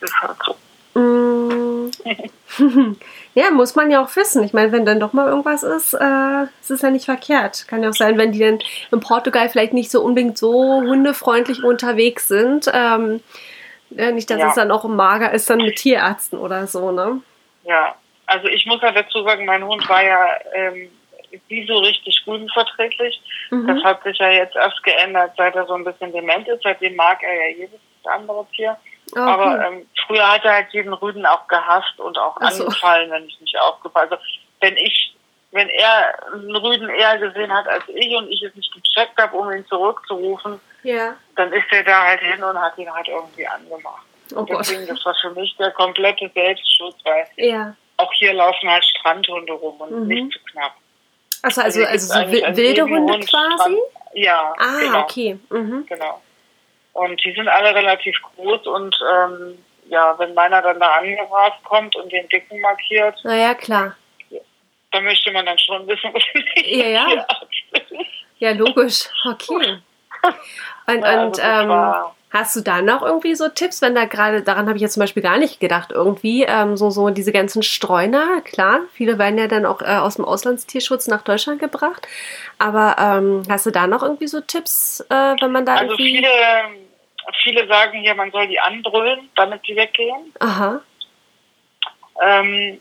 Ist halt so. Mm. ja, muss man ja auch wissen. Ich meine, wenn dann doch mal irgendwas ist, äh, es ist ja nicht verkehrt. Kann ja auch sein, wenn die dann in Portugal vielleicht nicht so unbedingt so hundefreundlich unterwegs sind. Ähm, ja, nicht, dass Ja. es dann auch mager ist dann mit Tierärzten oder so, ne? Ja. Also ich muss ja dazu sagen, mein Hund war ja ähm, nie so richtig rübenverträglich. Das Mhm. hat sich ja jetzt erst geändert, seit er so ein bisschen dement ist. Seitdem mag er ja jedes andere Tier. Okay. Aber ähm, früher hat er halt jeden Rüden auch gehasst und auch Ach so. angefallen, wenn ich nicht aufgepasst habe. Also wenn ich, wenn er einen Rüden eher gesehen hat als ich und ich es nicht gecheckt habe, um ihn zurückzurufen, ja. dann ist er da halt hin und hat ihn halt irgendwie angemacht. Oh Und Gott. Deswegen, das war für mich der komplette Selbstschutz, weil Ja. auch hier laufen halt Strandhunde rum und Mhm. nicht zu knapp. Also, also, also gibt's so wilde Hunde Hund quasi? Strand- Ja, Ah, genau. okay. Mhm. Genau. Und die sind alle relativ groß und ähm, ja, wenn meiner dann da angerast kommt und den Dicken markiert, Naja, klar. dann möchte man dann schon wissen, wo Ja, ja. Ja, logisch. Okay. Und, Ja, und ähm, hast du da noch irgendwie so Tipps, wenn da gerade, daran habe ich jetzt zum Beispiel gar nicht gedacht, irgendwie, ähm, so, so diese ganzen Streuner, klar, viele werden ja dann auch äh, aus dem Auslandstierschutz nach Deutschland gebracht. Aber ähm, hast du da noch irgendwie so Tipps, äh, wenn man da Also irgendwie. viele, viele sagen hier, man soll die anbrüllen, damit die weggehen. Aha. Ähm,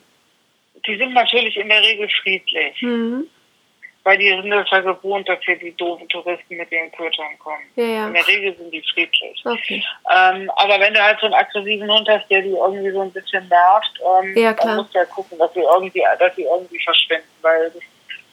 die sind natürlich in der Regel friedlich, Hm. weil die sind es ja gewohnt, dass hier die doofen Touristen mit ihren Kötern kommen. Ja, ja. In der Regel sind die friedlich. Okay. Ähm, aber wenn du halt so einen aggressiven Hund hast, der die irgendwie so ein bisschen nervt, ähm, Ja, dann musst du ja gucken, dass sie irgendwie, dass sie irgendwie verschwinden, weil das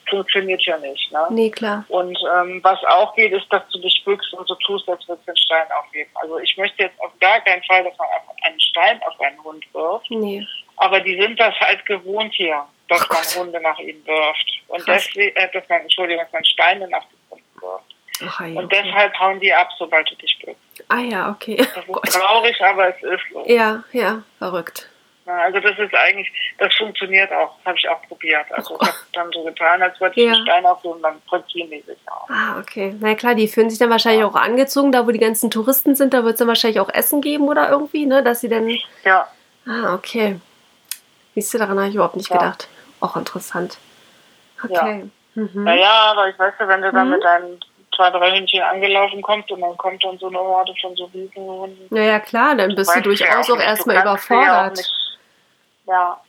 funktioniert ja nicht. Ne? Nee, klar. Und ähm, was auch geht, ist, dass du dich bückst und so tust, als würdest du den Stein aufheben. Also ich möchte jetzt auf gar keinen Fall, dass man einen Stein auf einen Hund wirft, Nee. aber die sind das halt gewohnt hier. dass Ach man Gott. Hunde nach ihnen wirft. Und Krass. deswegen, äh, dass man, Entschuldigung, dass man Steine nach den Hunden wirft. Ach, ja, Und okay. deshalb hauen die ab, sobald du dich bückst. Ah ja, okay. Das Oh ist traurig, aber es ist so. Ja, ja, verrückt. Also das ist eigentlich, das funktioniert auch, habe ich auch probiert. Also ich habe dann so getan, als würde ich Ja. einen Stein aufnehmen, dann drückten die sich auf. Ah, okay. Na klar, die fühlen sich dann wahrscheinlich auch angezogen, da wo die ganzen Touristen sind, da wird es dann wahrscheinlich auch Essen geben oder irgendwie, ne? Dass sie dann. Ja, Ah, okay. Siehst du, daran habe ich überhaupt nicht Ja. gedacht. Auch interessant. Okay. Mhm. naja, aber ich weiß ja, wenn du dann Mhm. mit deinen zwei, drei Hündchen angelaufen kommst und dann kommt dann so eine Horde von so Riesenhunden. Naja, klar, dann bist du ja durchaus auch nicht, erstmal ja auch überfordert. Ja,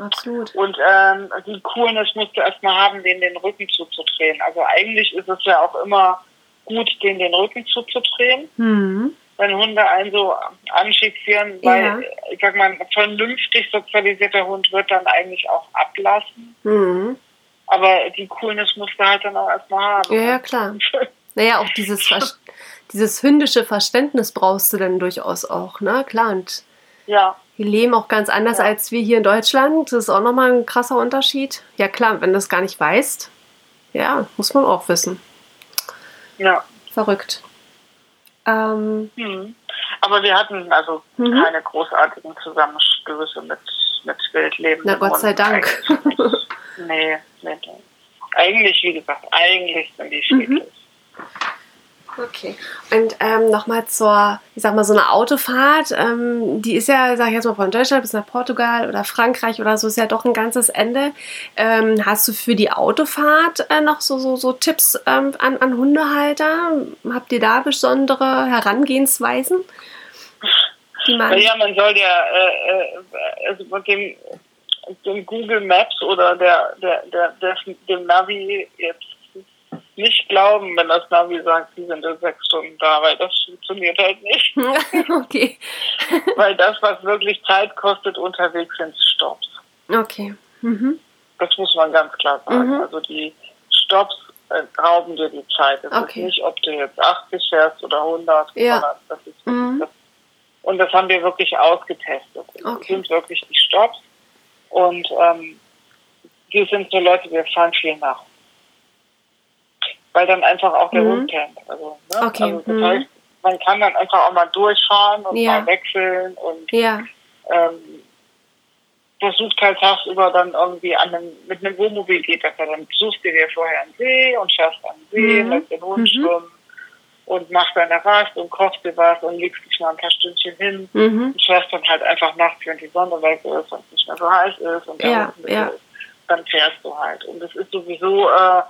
Absolut. und ähm, die Coolness musst du erstmal haben, denen den Rücken zuzudrehen. Also eigentlich ist es ja auch immer gut, denen den Rücken zuzudrehen. Mhm. wenn Hunde einen so anschixieren, weil, Ja. ich sag mal, ein vernünftig sozialisierter Hund wird dann eigentlich auch ablassen. Mhm. Aber die Coolness musst du halt dann auch erstmal haben. Ja, ja, klar. Naja, auch dieses, Ver dieses hündische Verständnis brauchst du dann durchaus auch, ne? Klar, und ja, die leben auch ganz anders Ja. als wir hier in Deutschland. Das ist auch nochmal ein krasser Unterschied. Ja, klar, wenn du es gar nicht weißt, ja, muss man auch wissen. ja. Verrückt. Ähm, Hm. Aber wir hatten also Mhm. keine großartigen Zusammenstöße mit, mit Wildleben. Na, Gott sei Dank. nee, nee, nee. Eigentlich, wie gesagt, eigentlich sind die Mhm. Okay. Und ähm, nochmal zur, ich sag mal, so eine Autofahrt, ähm, die ist ja, sag ich jetzt mal, von Deutschland bis nach Portugal oder Frankreich oder so, ist ja doch ein ganzes Ende. Ähm, hast du für die Autofahrt äh, noch so, so, so Tipps ähm, an, an Hundehalter? Habt ihr da besondere Herangehensweisen? Die man, Ja, man soll ja äh, äh, also mit dem, dem Google Maps oder der, der, der, der, dem Navi jetzt nicht glauben, wenn das Navi sagt, sie sind in sechs Stunden da, weil das funktioniert halt nicht. okay. weil das, was wirklich Zeit kostet unterwegs, sind Stops. Okay. Mhm. Das muss man ganz klar sagen. Mhm. Also die Stops äh, rauben dir die Zeit. Es Okay. ist nicht, ob du jetzt 80 fährst oder 100, Ja. das ist Mhm. das, und das haben wir wirklich ausgetestet. Das Okay. sind wirklich die Stops. Und ähm, wir sind so Leute, wir fahren viel nach. Weil dann einfach auch der Mhm. Hund kennt. Also, ne? Okay. also das Mhm. heißt, man kann dann einfach auch mal durchfahren und Ja. mal wechseln und Ja. ähm, versucht halt tagsüber dann irgendwie an einem, mit einem Wohnmobil geht das ja. Dann suchst du dir vorher einen See und schaffst an den See, Mhm. lässt den Hund Mhm. schwimmen und machst deine Rast und kochst dir was und legst dich mal ein paar Stündchen hin Mhm. und fährst dann halt einfach nachts, wenn die Sonne weg ist und es nicht mehr so heiß ist und Ja, ja. ist, dann fährst du halt. Und es ist sowieso, äh,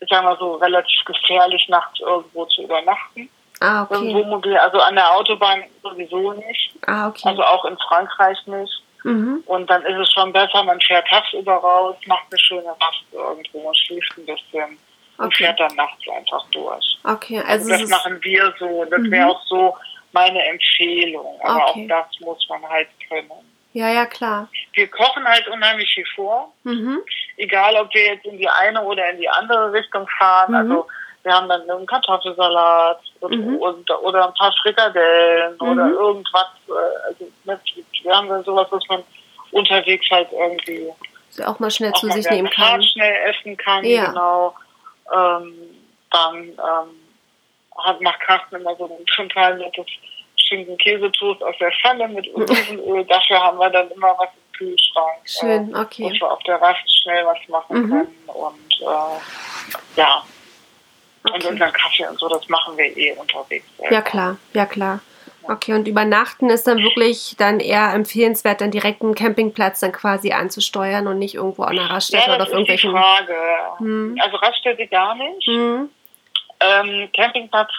ich sag mal so, relativ gefährlich, nachts irgendwo zu übernachten. Ah, Im okay. Wohnmobil, also an der Autobahn sowieso nicht. Ah, okay. Also auch in Frankreich nicht. Mhm. Und dann ist es schon besser, man fährt tagsüber raus, macht eine schöne Rast irgendwo und schläft ein bisschen und Okay. fährt dann nachts einfach durch. Okay, Also also das machen wir so. Das Mhm. wäre auch so meine Empfehlung. Aber Okay. auch das muss man halt können. Ja, ja, klar. Wir kochen halt unheimlich viel vor. Mhm. Egal, ob wir jetzt in die eine oder in die andere Richtung fahren. Mhm. Also wir haben dann einen Kartoffelsalat und, Mhm. und, oder ein paar Frikadellen Mhm. oder irgendwas. äh, Also mit, wir haben dann sowas, was man unterwegs halt irgendwie auch mal schnell auch zu sich nehmen kann. schnell essen kann. Ja. Genau. Ähm, dann ähm, hat, macht Carsten immer so ein total nettes Schinken-Käsetoast aus der Pfanne mit Olivenöl. Dafür haben wir dann immer was im Kühlschrank. Schön, Äh, okay. dass wir auf der Rast schnell was machen Mhm. können. Und äh, ja. Und Okay. unseren Kaffee und so, das machen wir eh unterwegs. selber. Ja, klar, ja, klar. Okay, und übernachten ist dann wirklich dann eher empfehlenswert, dann direkt einen Campingplatz dann quasi anzusteuern und nicht irgendwo an einer Raststätte Ja, oder auf irgendwelchen. Frage. Hm. Also Raststätte gar nicht. Hm. Ähm, Campingplatz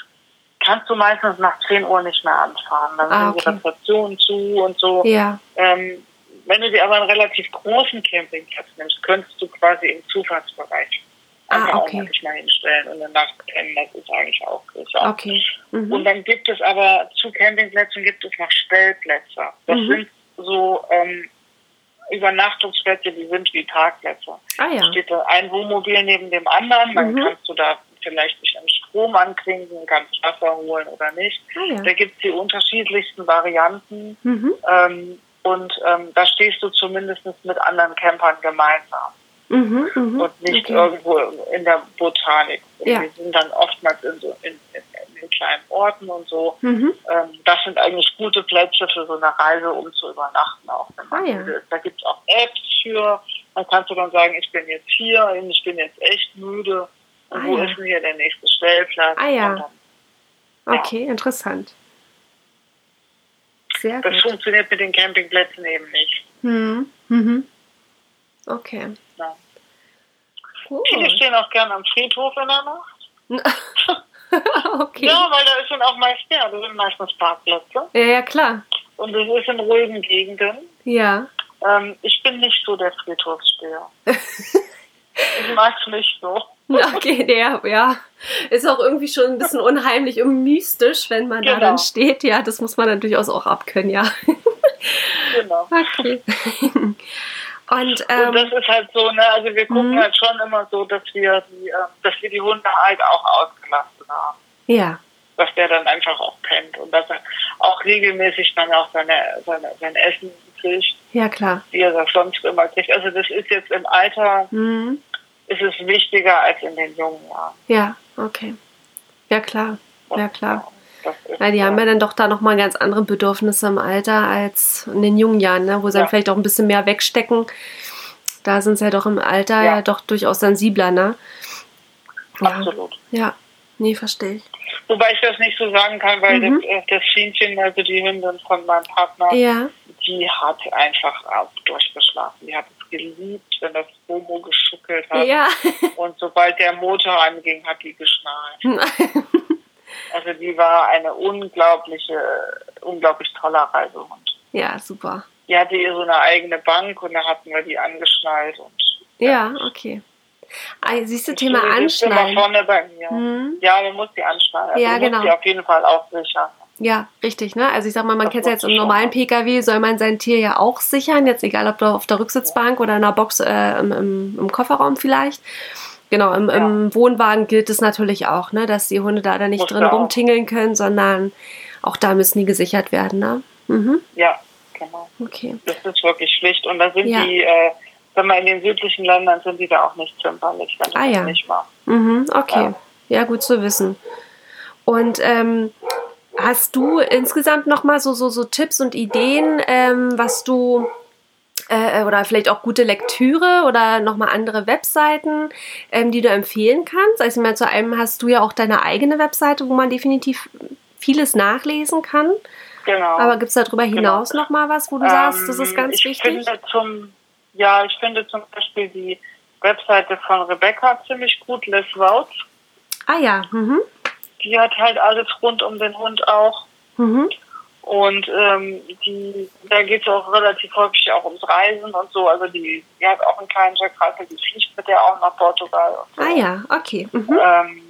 kannst du meistens nach 10 Uhr nicht mehr anfahren. Dann Ah, sind die okay. Restriktionen zu und so. Ja, Ähm, wenn du dir aber einen relativ großen Campingplatz nimmst, könntest du quasi im Zufahrtsbereich Ah, okay. auch dich mal hinstellen und eine Nacht pennen. Das ist eigentlich auch sicher. okay. Und Mhm. dann gibt es aber zu Campingplätzen gibt es noch Stellplätze. Das Mhm. sind so ähm, Übernachtungsplätze, die sind wie Parkplätze. Ah ja. steht da ein Wohnmobil neben dem anderen, dann Mhm. kannst du da vielleicht nicht einen Strom anklinken, kannst Wasser holen oder nicht. Ah ja. Da gibt es die unterschiedlichsten Varianten. Mhm. Ähm, Und ähm, da stehst du zumindest mit anderen Campern gemeinsam. Mhm, mhm, und nicht okay. irgendwo in der Botanik. Ja. Wir sind dann oftmals in, so, in, in, in kleinen Orten und so. Mhm. Ähm, das sind eigentlich gute Plätze für so eine Reise, um zu übernachten auch. Wenn man Ah, ja. Da gibt es auch Apps für. Dann kannst du dann sagen, ich bin jetzt hier, und ich bin jetzt echt müde. Und Ah, wo ja. ist denn hier der nächste Stellplatz? Ah, ja. Dann, Ja. Okay, interessant. Sehr das gut. funktioniert mit den Campingplätzen eben nicht. Mhm. Mhm. Okay. Ja. Gut. Viele stehen auch gern am Friedhof in der Nacht. okay. Ja, weil da ist dann auch meist, ja, das sind meistens Parkplätze. Ja, ja, klar. Und es ist in ruhigen Gegenden. Ja. Ähm, ich bin nicht so der Friedhofssteher. ich mag es nicht so. Okay, der, ja. Ist auch irgendwie schon ein bisschen unheimlich und mystisch, wenn man da Genau. dann steht. Ja, das muss man dann durchaus auch abkönnen, ja. Genau. Okay. Und, Und ähm, das ist halt so, ne, also wir gucken Mhm. halt schon immer so, dass wir die, ähm, dass wir die Hunde halt auch ausgelassen haben. ja. Dass der dann einfach auch pennt und dass er auch regelmäßig dann auch seine, seine, sein Essen kriegt, Ja, klar. wie er das sonst immer kriegt. Also das ist jetzt im Alter, Mhm. ist es wichtiger als in den jungen Jahren. Ja, okay. Ja, klar. Ja, klar. Ja, die haben ja dann doch da nochmal ganz andere Bedürfnisse im Alter als in den jungen Jahren, ne? wo sie dann Ja. vielleicht auch ein bisschen mehr wegstecken. Da sind sie ja doch im Alter Ja. doch durchaus sensibler, ne? Ja, Absolut. ja. nee, verstehe ich. Wobei ich das nicht so sagen kann, weil Mhm. das, äh, das Schienchen, also die Hündin von meinem Partner, Ja, die hat einfach auch durchgeschlafen. Die hat es geliebt, wenn das Bomo geschuckelt hat. ja. Und sobald der Motor anging, hat die geschnallt. Also die war eine unglaubliche, unglaublich toller Reisehund. ja, super. Die hatte ihr so eine eigene Bank und da hatten wir die angeschnallt und Ja, okay. Ah, siehst du, Thema sitzt immer Anschnallen. vorne bei mir. Mhm. Ja, man muss die anschnallen. Also Ja, genau. die auf jeden Fall auch sichern. Ja, richtig, ne? Also ich sag mal, man kennt ja jetzt im normalen Pkw, soll man sein Tier ja auch sichern, jetzt egal ob da auf der Rücksitzbank oder in der Box äh, im, im, im Kofferraum vielleicht. Genau, im, im Wohnwagen gilt es natürlich auch, ne, dass die Hunde da dann nicht Muss drin rumtingeln können, sondern auch da müssen die gesichert werden, ne? Mhm, Ja, genau. okay. Das ist wirklich schlicht. Und da sind Ja. die, äh, wenn man in den südlichen Ländern sind die da auch nicht zimperlich, wenn Ah, ja. nicht machst. Mhm, okay. Ja. gut zu wissen. Und ähm, hast du insgesamt nochmal so, so, so Tipps und Ideen, ähm, was du äh, oder vielleicht auch gute Lektüre oder nochmal andere Webseiten, ähm, die du empfehlen kannst? Also ich meine, zu einem hast du ja auch deine eigene Webseite, wo man definitiv vieles nachlesen kann. Genau. Aber gibt es darüber hinaus Genau. noch mal was, wo du sagst, das ist Ähm, ganz ich wichtig? Finde zum, ja, ich finde zum Beispiel die Webseite von Rebecca ziemlich gut, Les Wouts. Ah ja, mhm. Die hat halt alles rund um den Hund auch. Mhm. Und ähm, die, da geht es auch relativ häufig auch ums Reisen und so. Also die, die hat auch einen kleinen Jack Russell, die fliegt mit der auch nach Portugal. Und so. Ah ja, okay. Mhm. Ähm,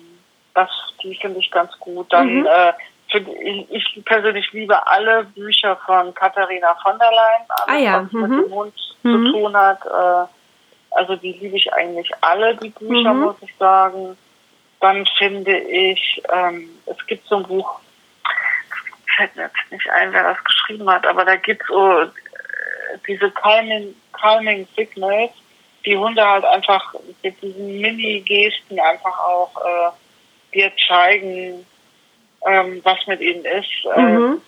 das, die finde ich ganz gut. Dann, Mhm. äh, für, ich, ich persönlich liebe alle Bücher von Katharina von der Leyen, alles, Ah ja, was mhm. mit dem Hund Mhm. zu tun hat. Äh, also die liebe ich eigentlich alle, die Bücher, Mhm. muss ich sagen. Dann finde ich, ähm, es gibt so ein Buch, fällt mir jetzt nicht ein, wer das geschrieben hat, aber da gibt es so äh, diese Calming, Calming Signals, die Hunde halt einfach mit diesen Mini-Gesten einfach auch äh, dir zeigen, ähm, was mit ihnen ist, Mhm.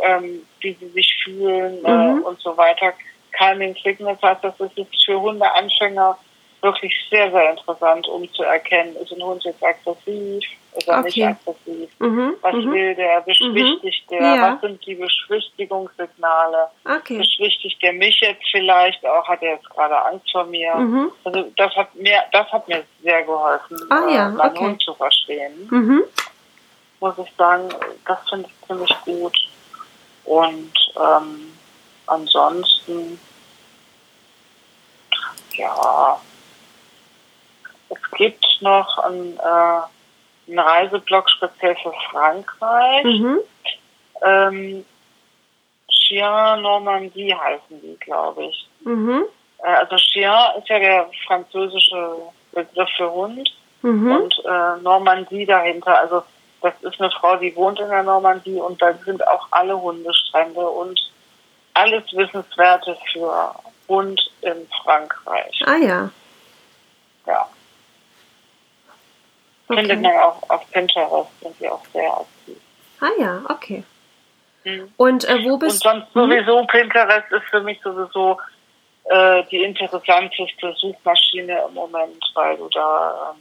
äh, ähm, wie sie sich fühlen Mhm. äh, und so weiter. Calming Signals heißt, das ist für Hundeanfänger wirklich sehr, sehr interessant, um zu erkennen, ist ein Hund jetzt aggressiv, ist er nicht Okay. aggressiv, Mhm. was Mhm. will der, beschwichtigt der, Ja. was sind die Beschwichtigungssignale, Okay. beschwichtigt der mich jetzt vielleicht auch, hat er jetzt gerade Angst vor mir. Mhm. Also das hat mir, das hat mir sehr geholfen, Ah, ja, äh, meinen okay. Hund zu verstehen. Mhm. Muss ich sagen, das finde ich ziemlich gut. Und ähm, ansonsten, ja, es gibt noch einen, äh, einen Reiseblog speziell für Frankreich. Mhm. Ähm, Chien Normandie heißen die, glaube ich. Mhm. Äh, also Chien ist ja der französische Begriff für Hund Mhm. und äh, Normandie dahinter. Also das ist eine Frau, die wohnt in der Normandie und da sind auch alle Hundestrände und alles Wissenswerte für Hund in Frankreich. Ah ja. Ja. Okay. Findet man auch auf Pinterest, sind sie auch sehr aktiv. Ah ja, okay. Mhm. Und äh, wo Und bist sonst Mhm. sowieso, Pinterest ist für mich sowieso äh, die interessanteste Suchmaschine im Moment, weil du da ähm,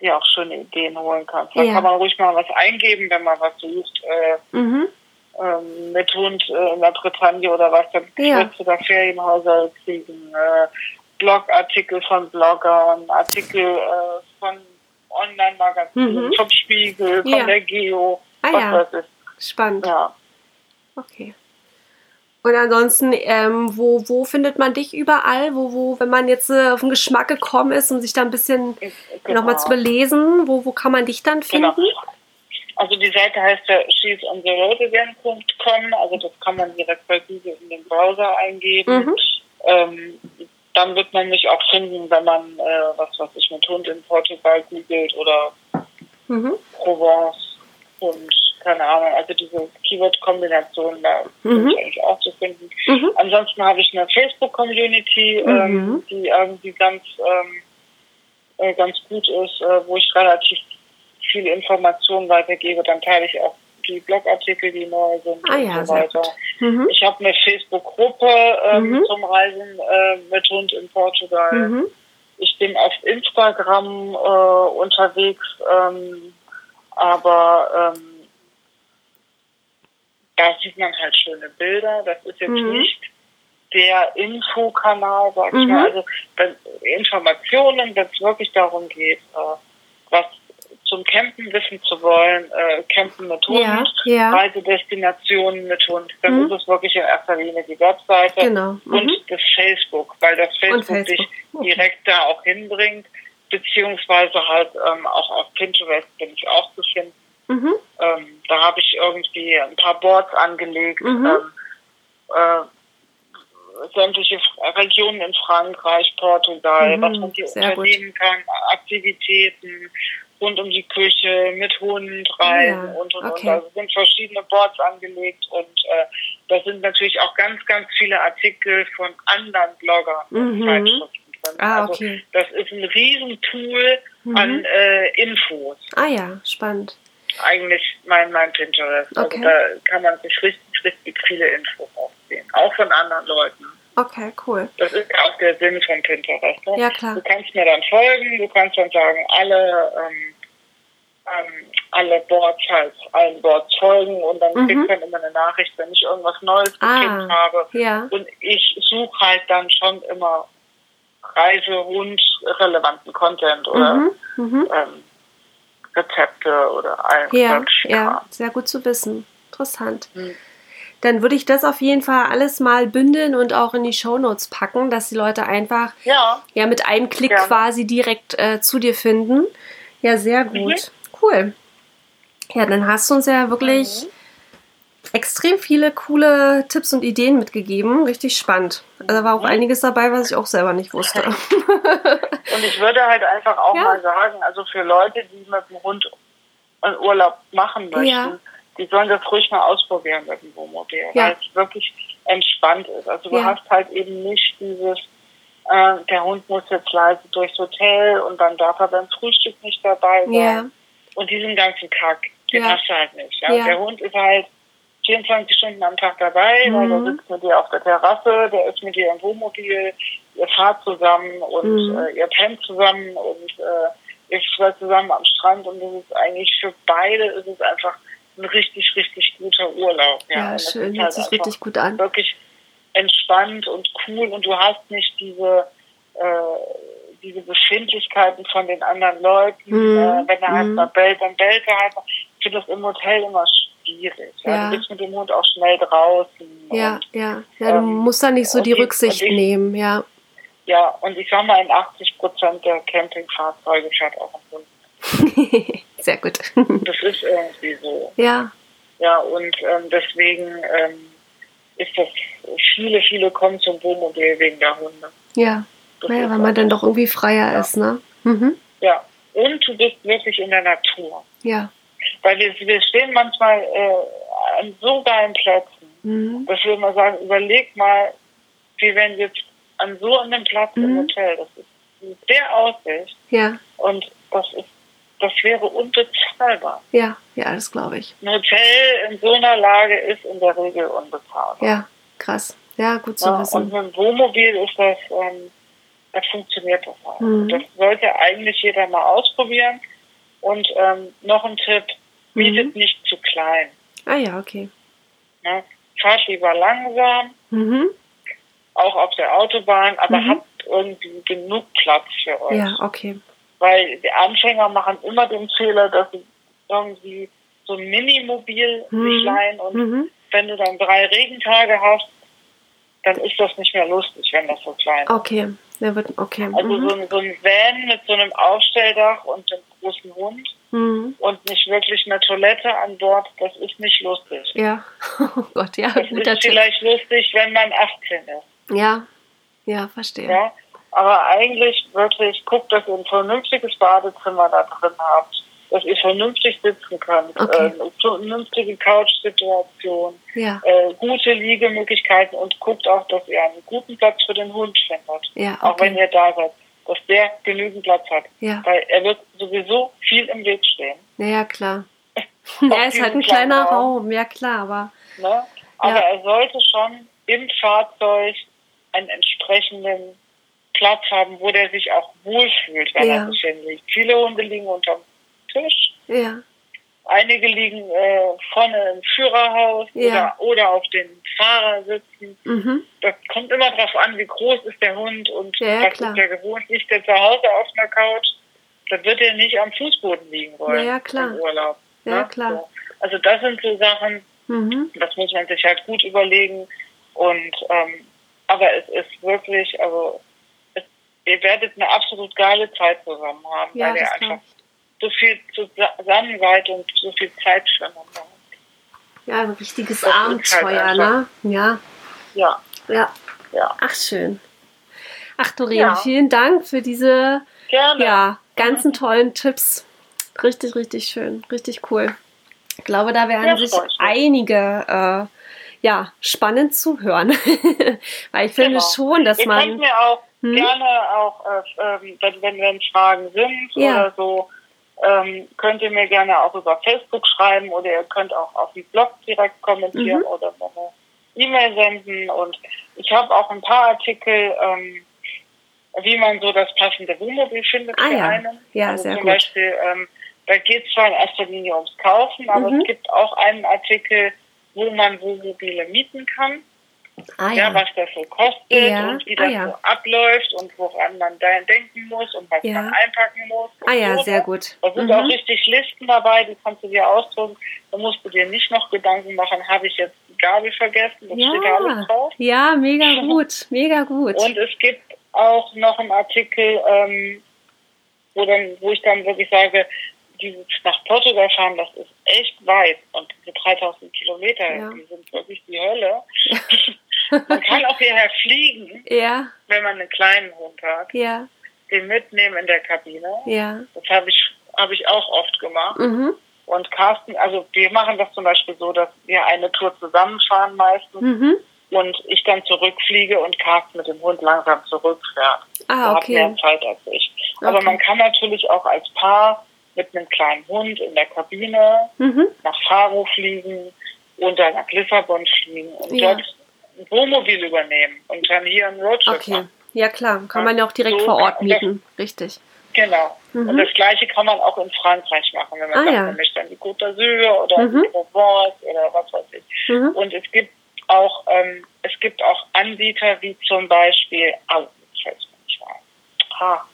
dir auch schöne Ideen holen kannst. Da Ja. kann man ruhig mal was eingeben, wenn man was sucht. Äh, Mhm. ähm, mit Hund äh, in der Bretagne oder was, dann Ja. wirst du da Ferienhäuser kriegen, äh, Blogartikel von Bloggern, Artikel äh, von Online-Magazinen, Mhm. vom Spiegel, von Ja. der Geo, Ah was ja. ich. Spannend. Ja. Okay. Und ansonsten, ähm, wo, wo findet man dich überall? Wo, wo, wenn man jetzt äh, auf den Geschmack gekommen ist, um sich da ein bisschen Genau. nochmal zu belesen, wo, wo kann man dich dann finden? Genau. Also die Seite heißt ja she'sontheroadagain.com, also das kann man direkt bei Google in den Browser eingeben. Mhm. Ähm, dann wird man mich auch finden, wenn man äh, was was ich mit Hund in Portugal googelt oder Mhm. Provence und keine Ahnung, also diese Keyword-Kombination, da Mhm. ich eigentlich auch zu finden. Mhm. Ansonsten habe ich eine Facebook-Community, Mhm. ähm, die irgendwie ganz, ähm, äh, ganz gut ist, äh, wo ich relativ viele Informationen weitergebe. Dann teile ich auch die Blogartikel, die neu sind Ah ja, und so sehr weiter. Mhm. Ich habe eine Facebook-Gruppe ähm, Mhm. zum Reisen äh, mit Hund in Portugal. Mhm. Ich bin auf Instagram äh, unterwegs, ähm, aber ähm, da sieht man halt schöne Bilder. Das ist jetzt Mhm. nicht der Infokanal, sag ich Mhm. mal. Also wenn Informationen, wenn es wirklich darum geht, äh, was zum Campen wissen zu wollen, äh, Campen mit Hund, Ja, ja. Reisedestinationen mit Hund, dann Mhm. ist es wirklich in erster Linie die Webseite Genau. Mhm. und das Facebook, weil das Facebook, Facebook. dich Okay. direkt da auch hinbringt, beziehungsweise halt ähm, auch auf Pinterest bin ich auch zu finden. Mhm. Ähm, da habe ich irgendwie ein paar Boards angelegt, Mhm. ähm, äh, sämtliche Regionen in Frankreich, Portugal, Mhm, was man hier sehr gut. unternehmen kann, Aktivitäten rund um die Küche, mit Hund rein Ja, und und okay. und. Also sind verschiedene Boards angelegt und äh, da sind natürlich auch ganz, ganz viele Artikel von anderen Bloggern und Mhm. Zeitschriften drin. Ah, also okay. das ist ein Riesentool Mhm. an äh, Infos Ah ja, spannend. eigentlich mein, mein Pinterest. Okay. Also da kann man sich richtig, richtig viele Infos aufsehen. Auch von anderen Leuten. Okay, cool. Das ist auch der Sinn von Pinterest. Ne? Ja, klar. Du kannst mir dann folgen, du kannst dann sagen, alle, ähm, ähm, alle Boards halt, allen Boards folgen und dann Mhm. kriegst du dann immer eine Nachricht, wenn ich irgendwas Neues Ah. gekriegt habe. Ja. Und ich suche halt dann schon immer Reise- und relevanten Content oder Mhm. Mhm. ähm, Rezepte oder all Ja, ja, sehr gut zu wissen. Interessant. Hm. Dann würde ich das auf jeden Fall alles mal bündeln und auch in die Shownotes packen, dass die Leute einfach Ja, ja mit einem Klick Gerne. quasi direkt äh, zu dir finden. Ja, sehr gut. Mhm. Cool. Ja, dann hast du uns ja wirklich Mhm. extrem viele coole Tipps und Ideen mitgegeben. Richtig spannend. Also da war auch Mhm. einiges dabei, was ich auch selber nicht wusste. und ich würde halt einfach auch Ja. mal sagen, also für Leute, die mit dem Hund einen Urlaub machen möchten, Ja. Die sollen das ruhig mal ausprobieren mit dem Wohnmobil, Ja. weil es wirklich entspannt ist. Also du Ja. hast halt eben nicht dieses, äh, der Hund muss jetzt leise durchs Hotel und dann darf er beim Frühstück nicht dabei sein. Ja. Und diesen ganzen Kack, den hast du halt nicht. Ja? Der Hund ist halt 24 Stunden am Tag dabei, weil Mhm. der sitzt mit dir auf der Terrasse, der ist mit dir im Wohnmobil, ihr fahrt zusammen und Mhm. äh, ihr pennt zusammen und äh, ihr seid zusammen am Strand und das ist eigentlich für beide ist es einfach ein richtig, richtig guter Urlaub. Ja, Ja, schön. Hört halt sich richtig gut an. Wirklich entspannt und cool und du hast nicht diese äh, diese Befindlichkeiten von den anderen Leuten. Mhm. Äh, wenn er halt Mhm. mal bellt, dann bellt er halt. Ich finde das im Hotel immer schwierig. Ja. Ja. Du bist mit dem Hund auch schnell draußen. Ja, Und, ja. Ja, du ähm, musst da nicht so die Rücksicht ich- nehmen, ja. ja, und ich sag mal, in 80 Prozent der Campingfahrzeuge fährt auch ein Hund. Sehr gut. Das ist irgendwie so. ja, Ja, und ähm, deswegen ähm, ist das, viele, viele kommen zum Wohnmobil wegen der Hunde. ja. Das Naja, weil man dann doch irgendwie freier Ja. ist, ne? Mhm. Ja, und du bist wirklich in der Natur. Ja. Weil wir, wir stehen manchmal äh, an so geilen Plätzen Mhm. dass wir immer sagen, überleg mal, wir wären jetzt an so einem Platz im Mhm. Hotel. Das ist der Aussicht Ja, und das ist, das wäre unbezahlbar. ja, ja, das glaube ich. Ein Hotel in so einer Lage ist in der Regel unbezahlbar. Ja, krass. Ja, gut zu Ja, und wissen. mit dem Wohnmobil ist das, ähm, das funktioniert das auch. Mhm. Das sollte eigentlich jeder mal ausprobieren. Und ähm, noch ein Tipp, mietet Mhm. nicht zu klein. Ah ja, okay. Ne? Fahrt lieber langsam, Mhm. auch auf der Autobahn, aber Mhm. habt irgendwie genug Platz für euch. Ja, okay. Weil die Anfänger machen immer den Fehler, dass sie irgendwie so ein Minimobil Mhm. sich leihen und Mhm. wenn du dann drei Regentage hast, dann ist das nicht mehr lustig, wenn das so klein ist. Okay. Der wird, okay. Also Mhm. so, ein, so ein Van mit so einem Aufstelldach und einem großen Hund Mhm. und nicht wirklich eine Toilette an Bord, das ist nicht lustig. Ja. Oh Gott, ja, Das ist vielleicht lustig, wenn man 18 ist. Ja. Ja, verstehe. Ja? Aber eigentlich wirklich, guckt, dass ihr ein vernünftiges Badezimmer da drin habt, dass ihr vernünftig sitzen könnt, Okay. äh, eine vernünftige Couch-Situation, Ja. äh, gute Liegemöglichkeiten und guckt auch, dass ihr einen guten Platz für den Hund findet. Ja, Auch wenn okay. ihr da seid, dass der genügend Platz hat. Ja. Weil er wird sowieso viel im Weg stehen. Ja, ja, klar. Er ist halt ein kleiner Raum. Raum, ja klar, aber Ne? Aber Ja. er sollte schon im Fahrzeug einen entsprechenden Platz haben, wo der sich auch wohlfühlt, wenn Ja. er sich hinlegt. Viele Hunde liegen unterm Tisch, ja, einige liegen äh, vorne im Führerhaus Ja. oder, oder auf den Fahrersitzen. mhm. Das kommt immer darauf an, wie groß ist der Hund und Ja, ja, was klar. ist der gewohnt. Liegt der zu Hause auf einer Couch, dann wird er nicht am Fußboden liegen wollen Ja, ja, klar. im Urlaub. Ja, ne? klar. So. Also das sind so Sachen, Mhm. das muss man sich halt gut überlegen. Und ähm, aber es ist wirklich, also ihr werdet eine absolut geile Zeit zusammen haben, Ja, weil ihr einfach glaub so viel zusammen seid und so viel Zeit füreinander habt. Ja, ein richtiges Das halt Abenteuer, ne? Ja, Ja, ja. ja. Ach, schön. Ach, Doreen, Ja. vielen Dank für diese Gerne. ja, ganzen tollen Tipps. Richtig, richtig schön. Richtig cool. Ich glaube, da werden Ja, sich einige äh, ja, spannend zuhören. Weil ich finde Genau. schon, dass Ihr könnt man. mir auch Hm? gerne auch, äh, ähm, wenn, wenn, wenn Fragen sind Ja. oder so, ähm, könnt ihr mir gerne auch über Facebook schreiben oder ihr könnt auch auf den Blog direkt kommentieren Mhm. oder eine E-Mail senden. Und ich habe auch ein paar Artikel, ähm, wie man so das passende Wohnmobil findet Ah für ja. einen. Ja, also sehr zum gut. Beispiel, ähm, da geht es zwar in erster Linie ums Kaufen, aber Mhm. es gibt auch einen Artikel, wo man Wohnmobile mieten kann Ah ja. ja. was das so kostet Ja, und wie ah das ja. so abläuft und woran man da denken muss und was Ja. man einpacken muss. Ah ja, so. sehr gut. Da sind Mhm. auch richtig Listen dabei, die kannst du dir ausdrucken. Da musst du dir nicht noch Gedanken machen, habe ich jetzt Gabel vergessen? Das steht da alles Ja, drauf. ja, mega gut, mega gut. Und es gibt auch noch einen Artikel, ähm, wo, dann, wo ich dann wirklich sage, dieses nach Portugal fahren, das ist echt weit. Und diese 3000 Kilometer, Ja. die sind wirklich die Hölle. man kann auch hierher fliegen, Ja, wenn man einen kleinen Hund hat, ja, den mitnehmen in der Kabine. ja. Das habe ich, habe ich auch oft gemacht. Mhm. Und Carsten, also wir machen das zum Beispiel so, dass wir eine Tour zusammenfahren meistens Mhm. und ich dann zurückfliege und Carsten mit dem Hund langsam zurückfährt. Ah, Er hat mehr okay. Zeit als ich. Aber Okay. man kann natürlich auch als Paar mit einem kleinen Hund in der Kabine Mhm. nach Faro fliegen oder nach Lissabon fliegen und Ja. dort ein Wohnmobil übernehmen und dann hier einen Roadtrip Okay. machen. Ja, klar. Kann man ja auch direkt So vor Ort kann- das- mieten. Richtig. Genau. Mhm. Und das Gleiche kann man auch in Frankreich machen, wenn man Ah, sagt, ja. man möchte an die Côte d'Azur oder Mhm. die Provence oder was weiß ich. Mhm. Und es gibt auch, ähm, es gibt auch Anbieter wie zum Beispiel, jetzt fällt's mir nicht. Ha,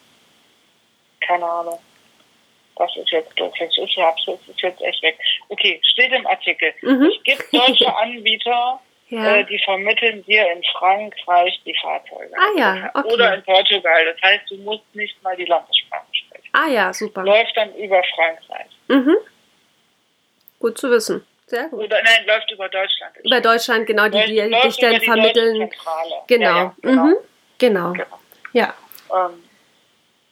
keine Ahnung. Das ist jetzt doof, jetzt ist ja absolut, ist jetzt echt weg. Okay, steht im Artikel. Mhm. Es gibt deutsche Anbieter, Ja. äh, die vermitteln dir in Frankreich die Fahrzeuge. Ah ja, okay. Oder in Portugal. Das heißt, du musst nicht mal die Landessprache sprechen. Ah ja, super. Läuft dann über Frankreich. Mhm. Gut zu wissen. Sehr gut. Oder nein, läuft über Deutschland. Über Deutschland, genau, die, die läuft dich dann die vermitteln. Genau. Ja, ja, genau. Mhm. Genau. Genau. Ja. Ähm,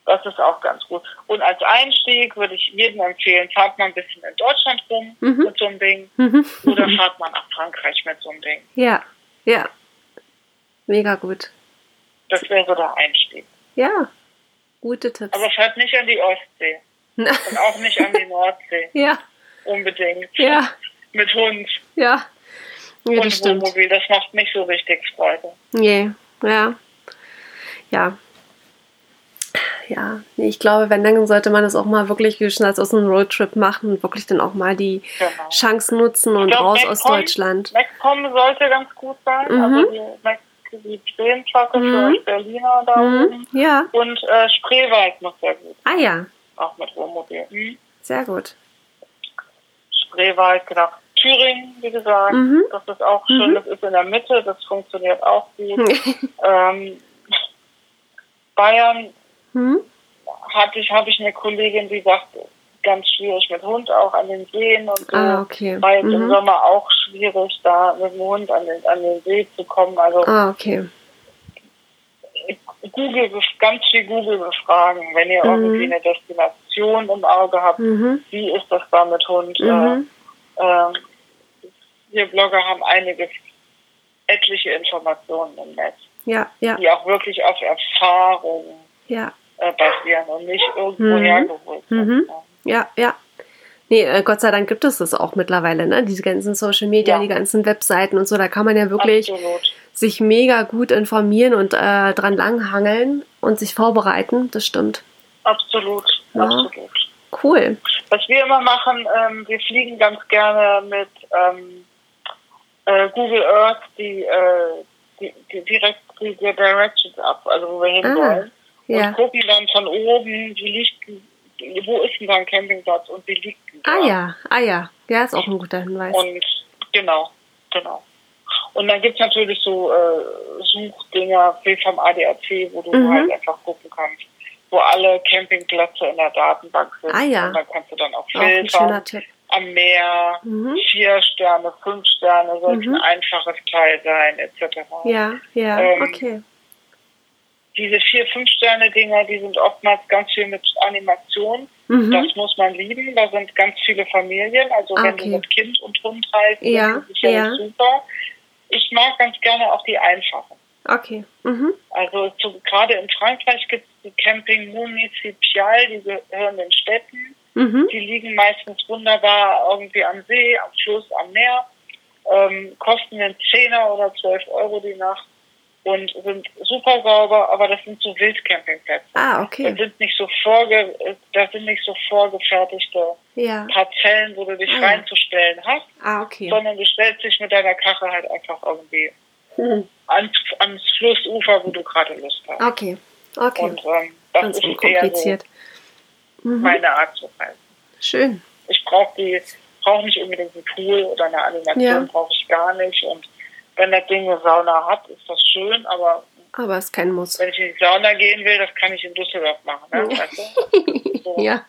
Das ist auch ganz gut. Und als Einstieg würde ich jedem empfehlen, fahrt mal ein bisschen in Deutschland rum Mhm. mit so einem Ding Mhm. oder fahrt mal nach Frankreich mit so einem Ding. Ja, ja. Mega gut. Das wäre so der Einstieg. Ja, gute Tipps. Aber fahrt nicht an die Ostsee und auch nicht an die Nordsee. ja, Unbedingt. ja, Mit Hund ja. Ja, und das stimmt. Wohnmobil. Das macht nicht so richtig Freude. Nee, ja. Ja. Ja, nee, ich glaube, wenn, dann sollte man das auch mal wirklich, wie schon sagst, aus einem Roadtrip machen und wirklich dann auch mal die Genau. Chance nutzen und glaub, raus Mac aus kommt- Deutschland. Wegkommen sollte ganz gut sein. Mhm. Also die, Mac- die Tränenflagge Mhm. für Berliner da Mhm. oben. Ja. Und äh, Spreewald noch sehr gut. Ah ja, Auch mit Wohnmobil. Mhm. sehr gut. Spreewald, genau. Thüringen, wie gesagt, Mhm. das ist auch schön. Mhm. Das ist in der Mitte, das funktioniert auch gut. ähm, Bayern hm? hatte ich, habe ich eine Kollegin, die sagt, ganz schwierig mit Hund auch an den Seen und so. Ah, okay. War jetzt im Mhm. Sommer auch schwierig, da mit dem Hund an den, an den See zu kommen. Also Ah, okay. Google, ganz viel Google befragen, wenn ihr Mhm. irgendwie eine Destination im Auge habt. Mhm. Wie ist das da mit Hund? Mhm. Äh, ähm, wir Blogger haben einiges, etliche Informationen im Netz, Ja, ja, die auch wirklich auf Erfahrungen ja, äh, basieren und nicht irgendwo Mhm. hergeholt. Mhm. Ja. ja. Nee, äh, Gott sei Dank gibt es das auch mittlerweile, ne? Diese ganzen Social Media, Ja. die ganzen Webseiten und so, da kann man ja wirklich Absolut. sich mega gut informieren und äh, dran langhangeln und sich vorbereiten. Das stimmt. Absolut. Ja. Absolut. Cool. Was wir immer machen, ähm, wir fliegen ganz gerne mit ähm, äh, Google Earth die, äh, die, die direkt die, die Directions ab, also wo wir Ah, wollen. Ja. Und gucken dann von oben, wie liegt, wo ist denn da ein Campingplatz und wie liegt denn da? Ah ja, ah ja. Ja, ist auch ein guter Hinweis. Und genau, genau. Und dann gibt's natürlich so äh, Suchdinger wie vom ADAC, wo du Mhm. halt einfach gucken kannst, wo alle Campingplätze in der Datenbank sind. Ah ja. Und dann kannst du dann auch Auch filtern. schöner Tipp. Am Meer, Mhm. vier Sterne, fünf Sterne, sollte Mhm. ein einfaches Teil sein, etc. Ja, ja, Ähm, okay. Diese vier, fünf Sterne Dinger, die sind oftmals ganz viel mit Animation. Mhm. Das muss man lieben. Da sind ganz viele Familien. Also Ah, wenn okay. du mit Kind und Hund reist, Ja, ist das sicherlich ja. super. Ich mag ganz gerne auch die einfachen. Okay. Mhm. Also zu, gerade in Frankreich gibt es die Camping Municipal, die gehören den Städten. Mhm. Die liegen meistens wunderbar irgendwie am See, am Fluss, am Meer. Ähm, kosten einen Zehner oder 12 Euro die Nacht und sind super sauber, aber das sind so Wildcampingplätze. Ah, Das okay. sind nicht so vorge das sind nicht so vorgefertigte Ja. Parzellen, wo du dich Ah, reinzustellen hast, Ah, okay. sondern du stellst dich mit deiner Karre halt einfach irgendwie Mhm. ans, ans Flussufer, wo du gerade Lust hast. Okay. Okay. Und ähm, das Ganz ist eher so unkompliziert. Mhm. meine Art zu reisen. Schön. Ich brauche die, brauche nicht unbedingt einen Pool oder eine Animation, Ja. brauche ich gar nicht. Und wenn das Ding eine Sauna hat, ist das schön, aber Aber es ist kein Muss. wenn ich in die Sauna gehen will, das kann ich in Düsseldorf machen. Ne? Ja. Weißt du? so. Ja,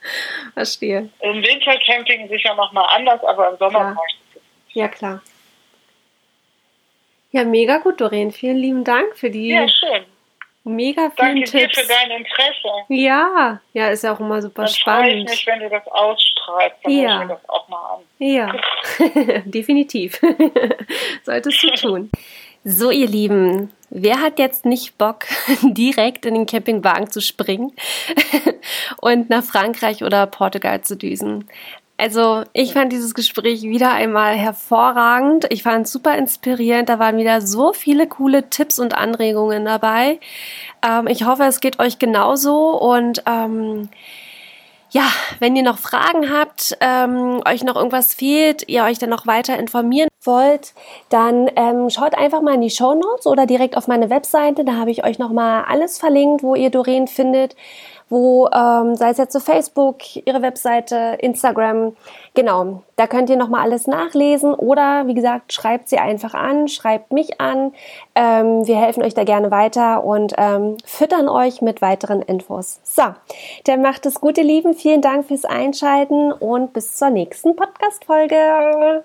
verstehe. Im Wintercamping sicher nochmal anders, aber im Sommer Ja. brauche ich das. Ja, klar. Ja, mega gut, Doreen. Vielen lieben Dank für die Ja, schön. Mega vielen Danke dir Tipps. für dein Interesse. ja, ja, ist ja auch immer super Dann freue ich spannend. mich, wenn du das ausstrahlst. Dann Ja. ich mir das auch mal an. Ja, definitiv. Solltest du tun. So, ihr Lieben, wer hat jetzt nicht Bock, direkt in den Campingwagen zu springen und nach Frankreich oder Portugal zu düsen? Also, ich fand dieses Gespräch wieder einmal hervorragend. Ich fand es super inspirierend. Da waren wieder so viele coole Tipps und Anregungen dabei. Ähm, ich hoffe, es geht euch genauso und ähm, ja, wenn ihr noch Fragen habt, ähm, euch noch irgendwas fehlt, ihr euch dann noch weiter informieren wollt, dann ähm, schaut einfach mal in die Show Notes oder direkt auf meine Webseite. Da habe ich euch noch mal alles verlinkt, wo ihr Doreen findet, wo ähm, sei es jetzt so Facebook, ihre Webseite, Instagram, genau. Da könnt ihr noch mal alles nachlesen oder wie gesagt schreibt sie einfach an, schreibt mich an. Ähm, wir helfen euch da gerne weiter und ähm, füttern euch mit weiteren Infos. So, dann macht es gut, ihr Lieben. Vielen Dank fürs Einschalten und bis zur nächsten Podcast-Folge.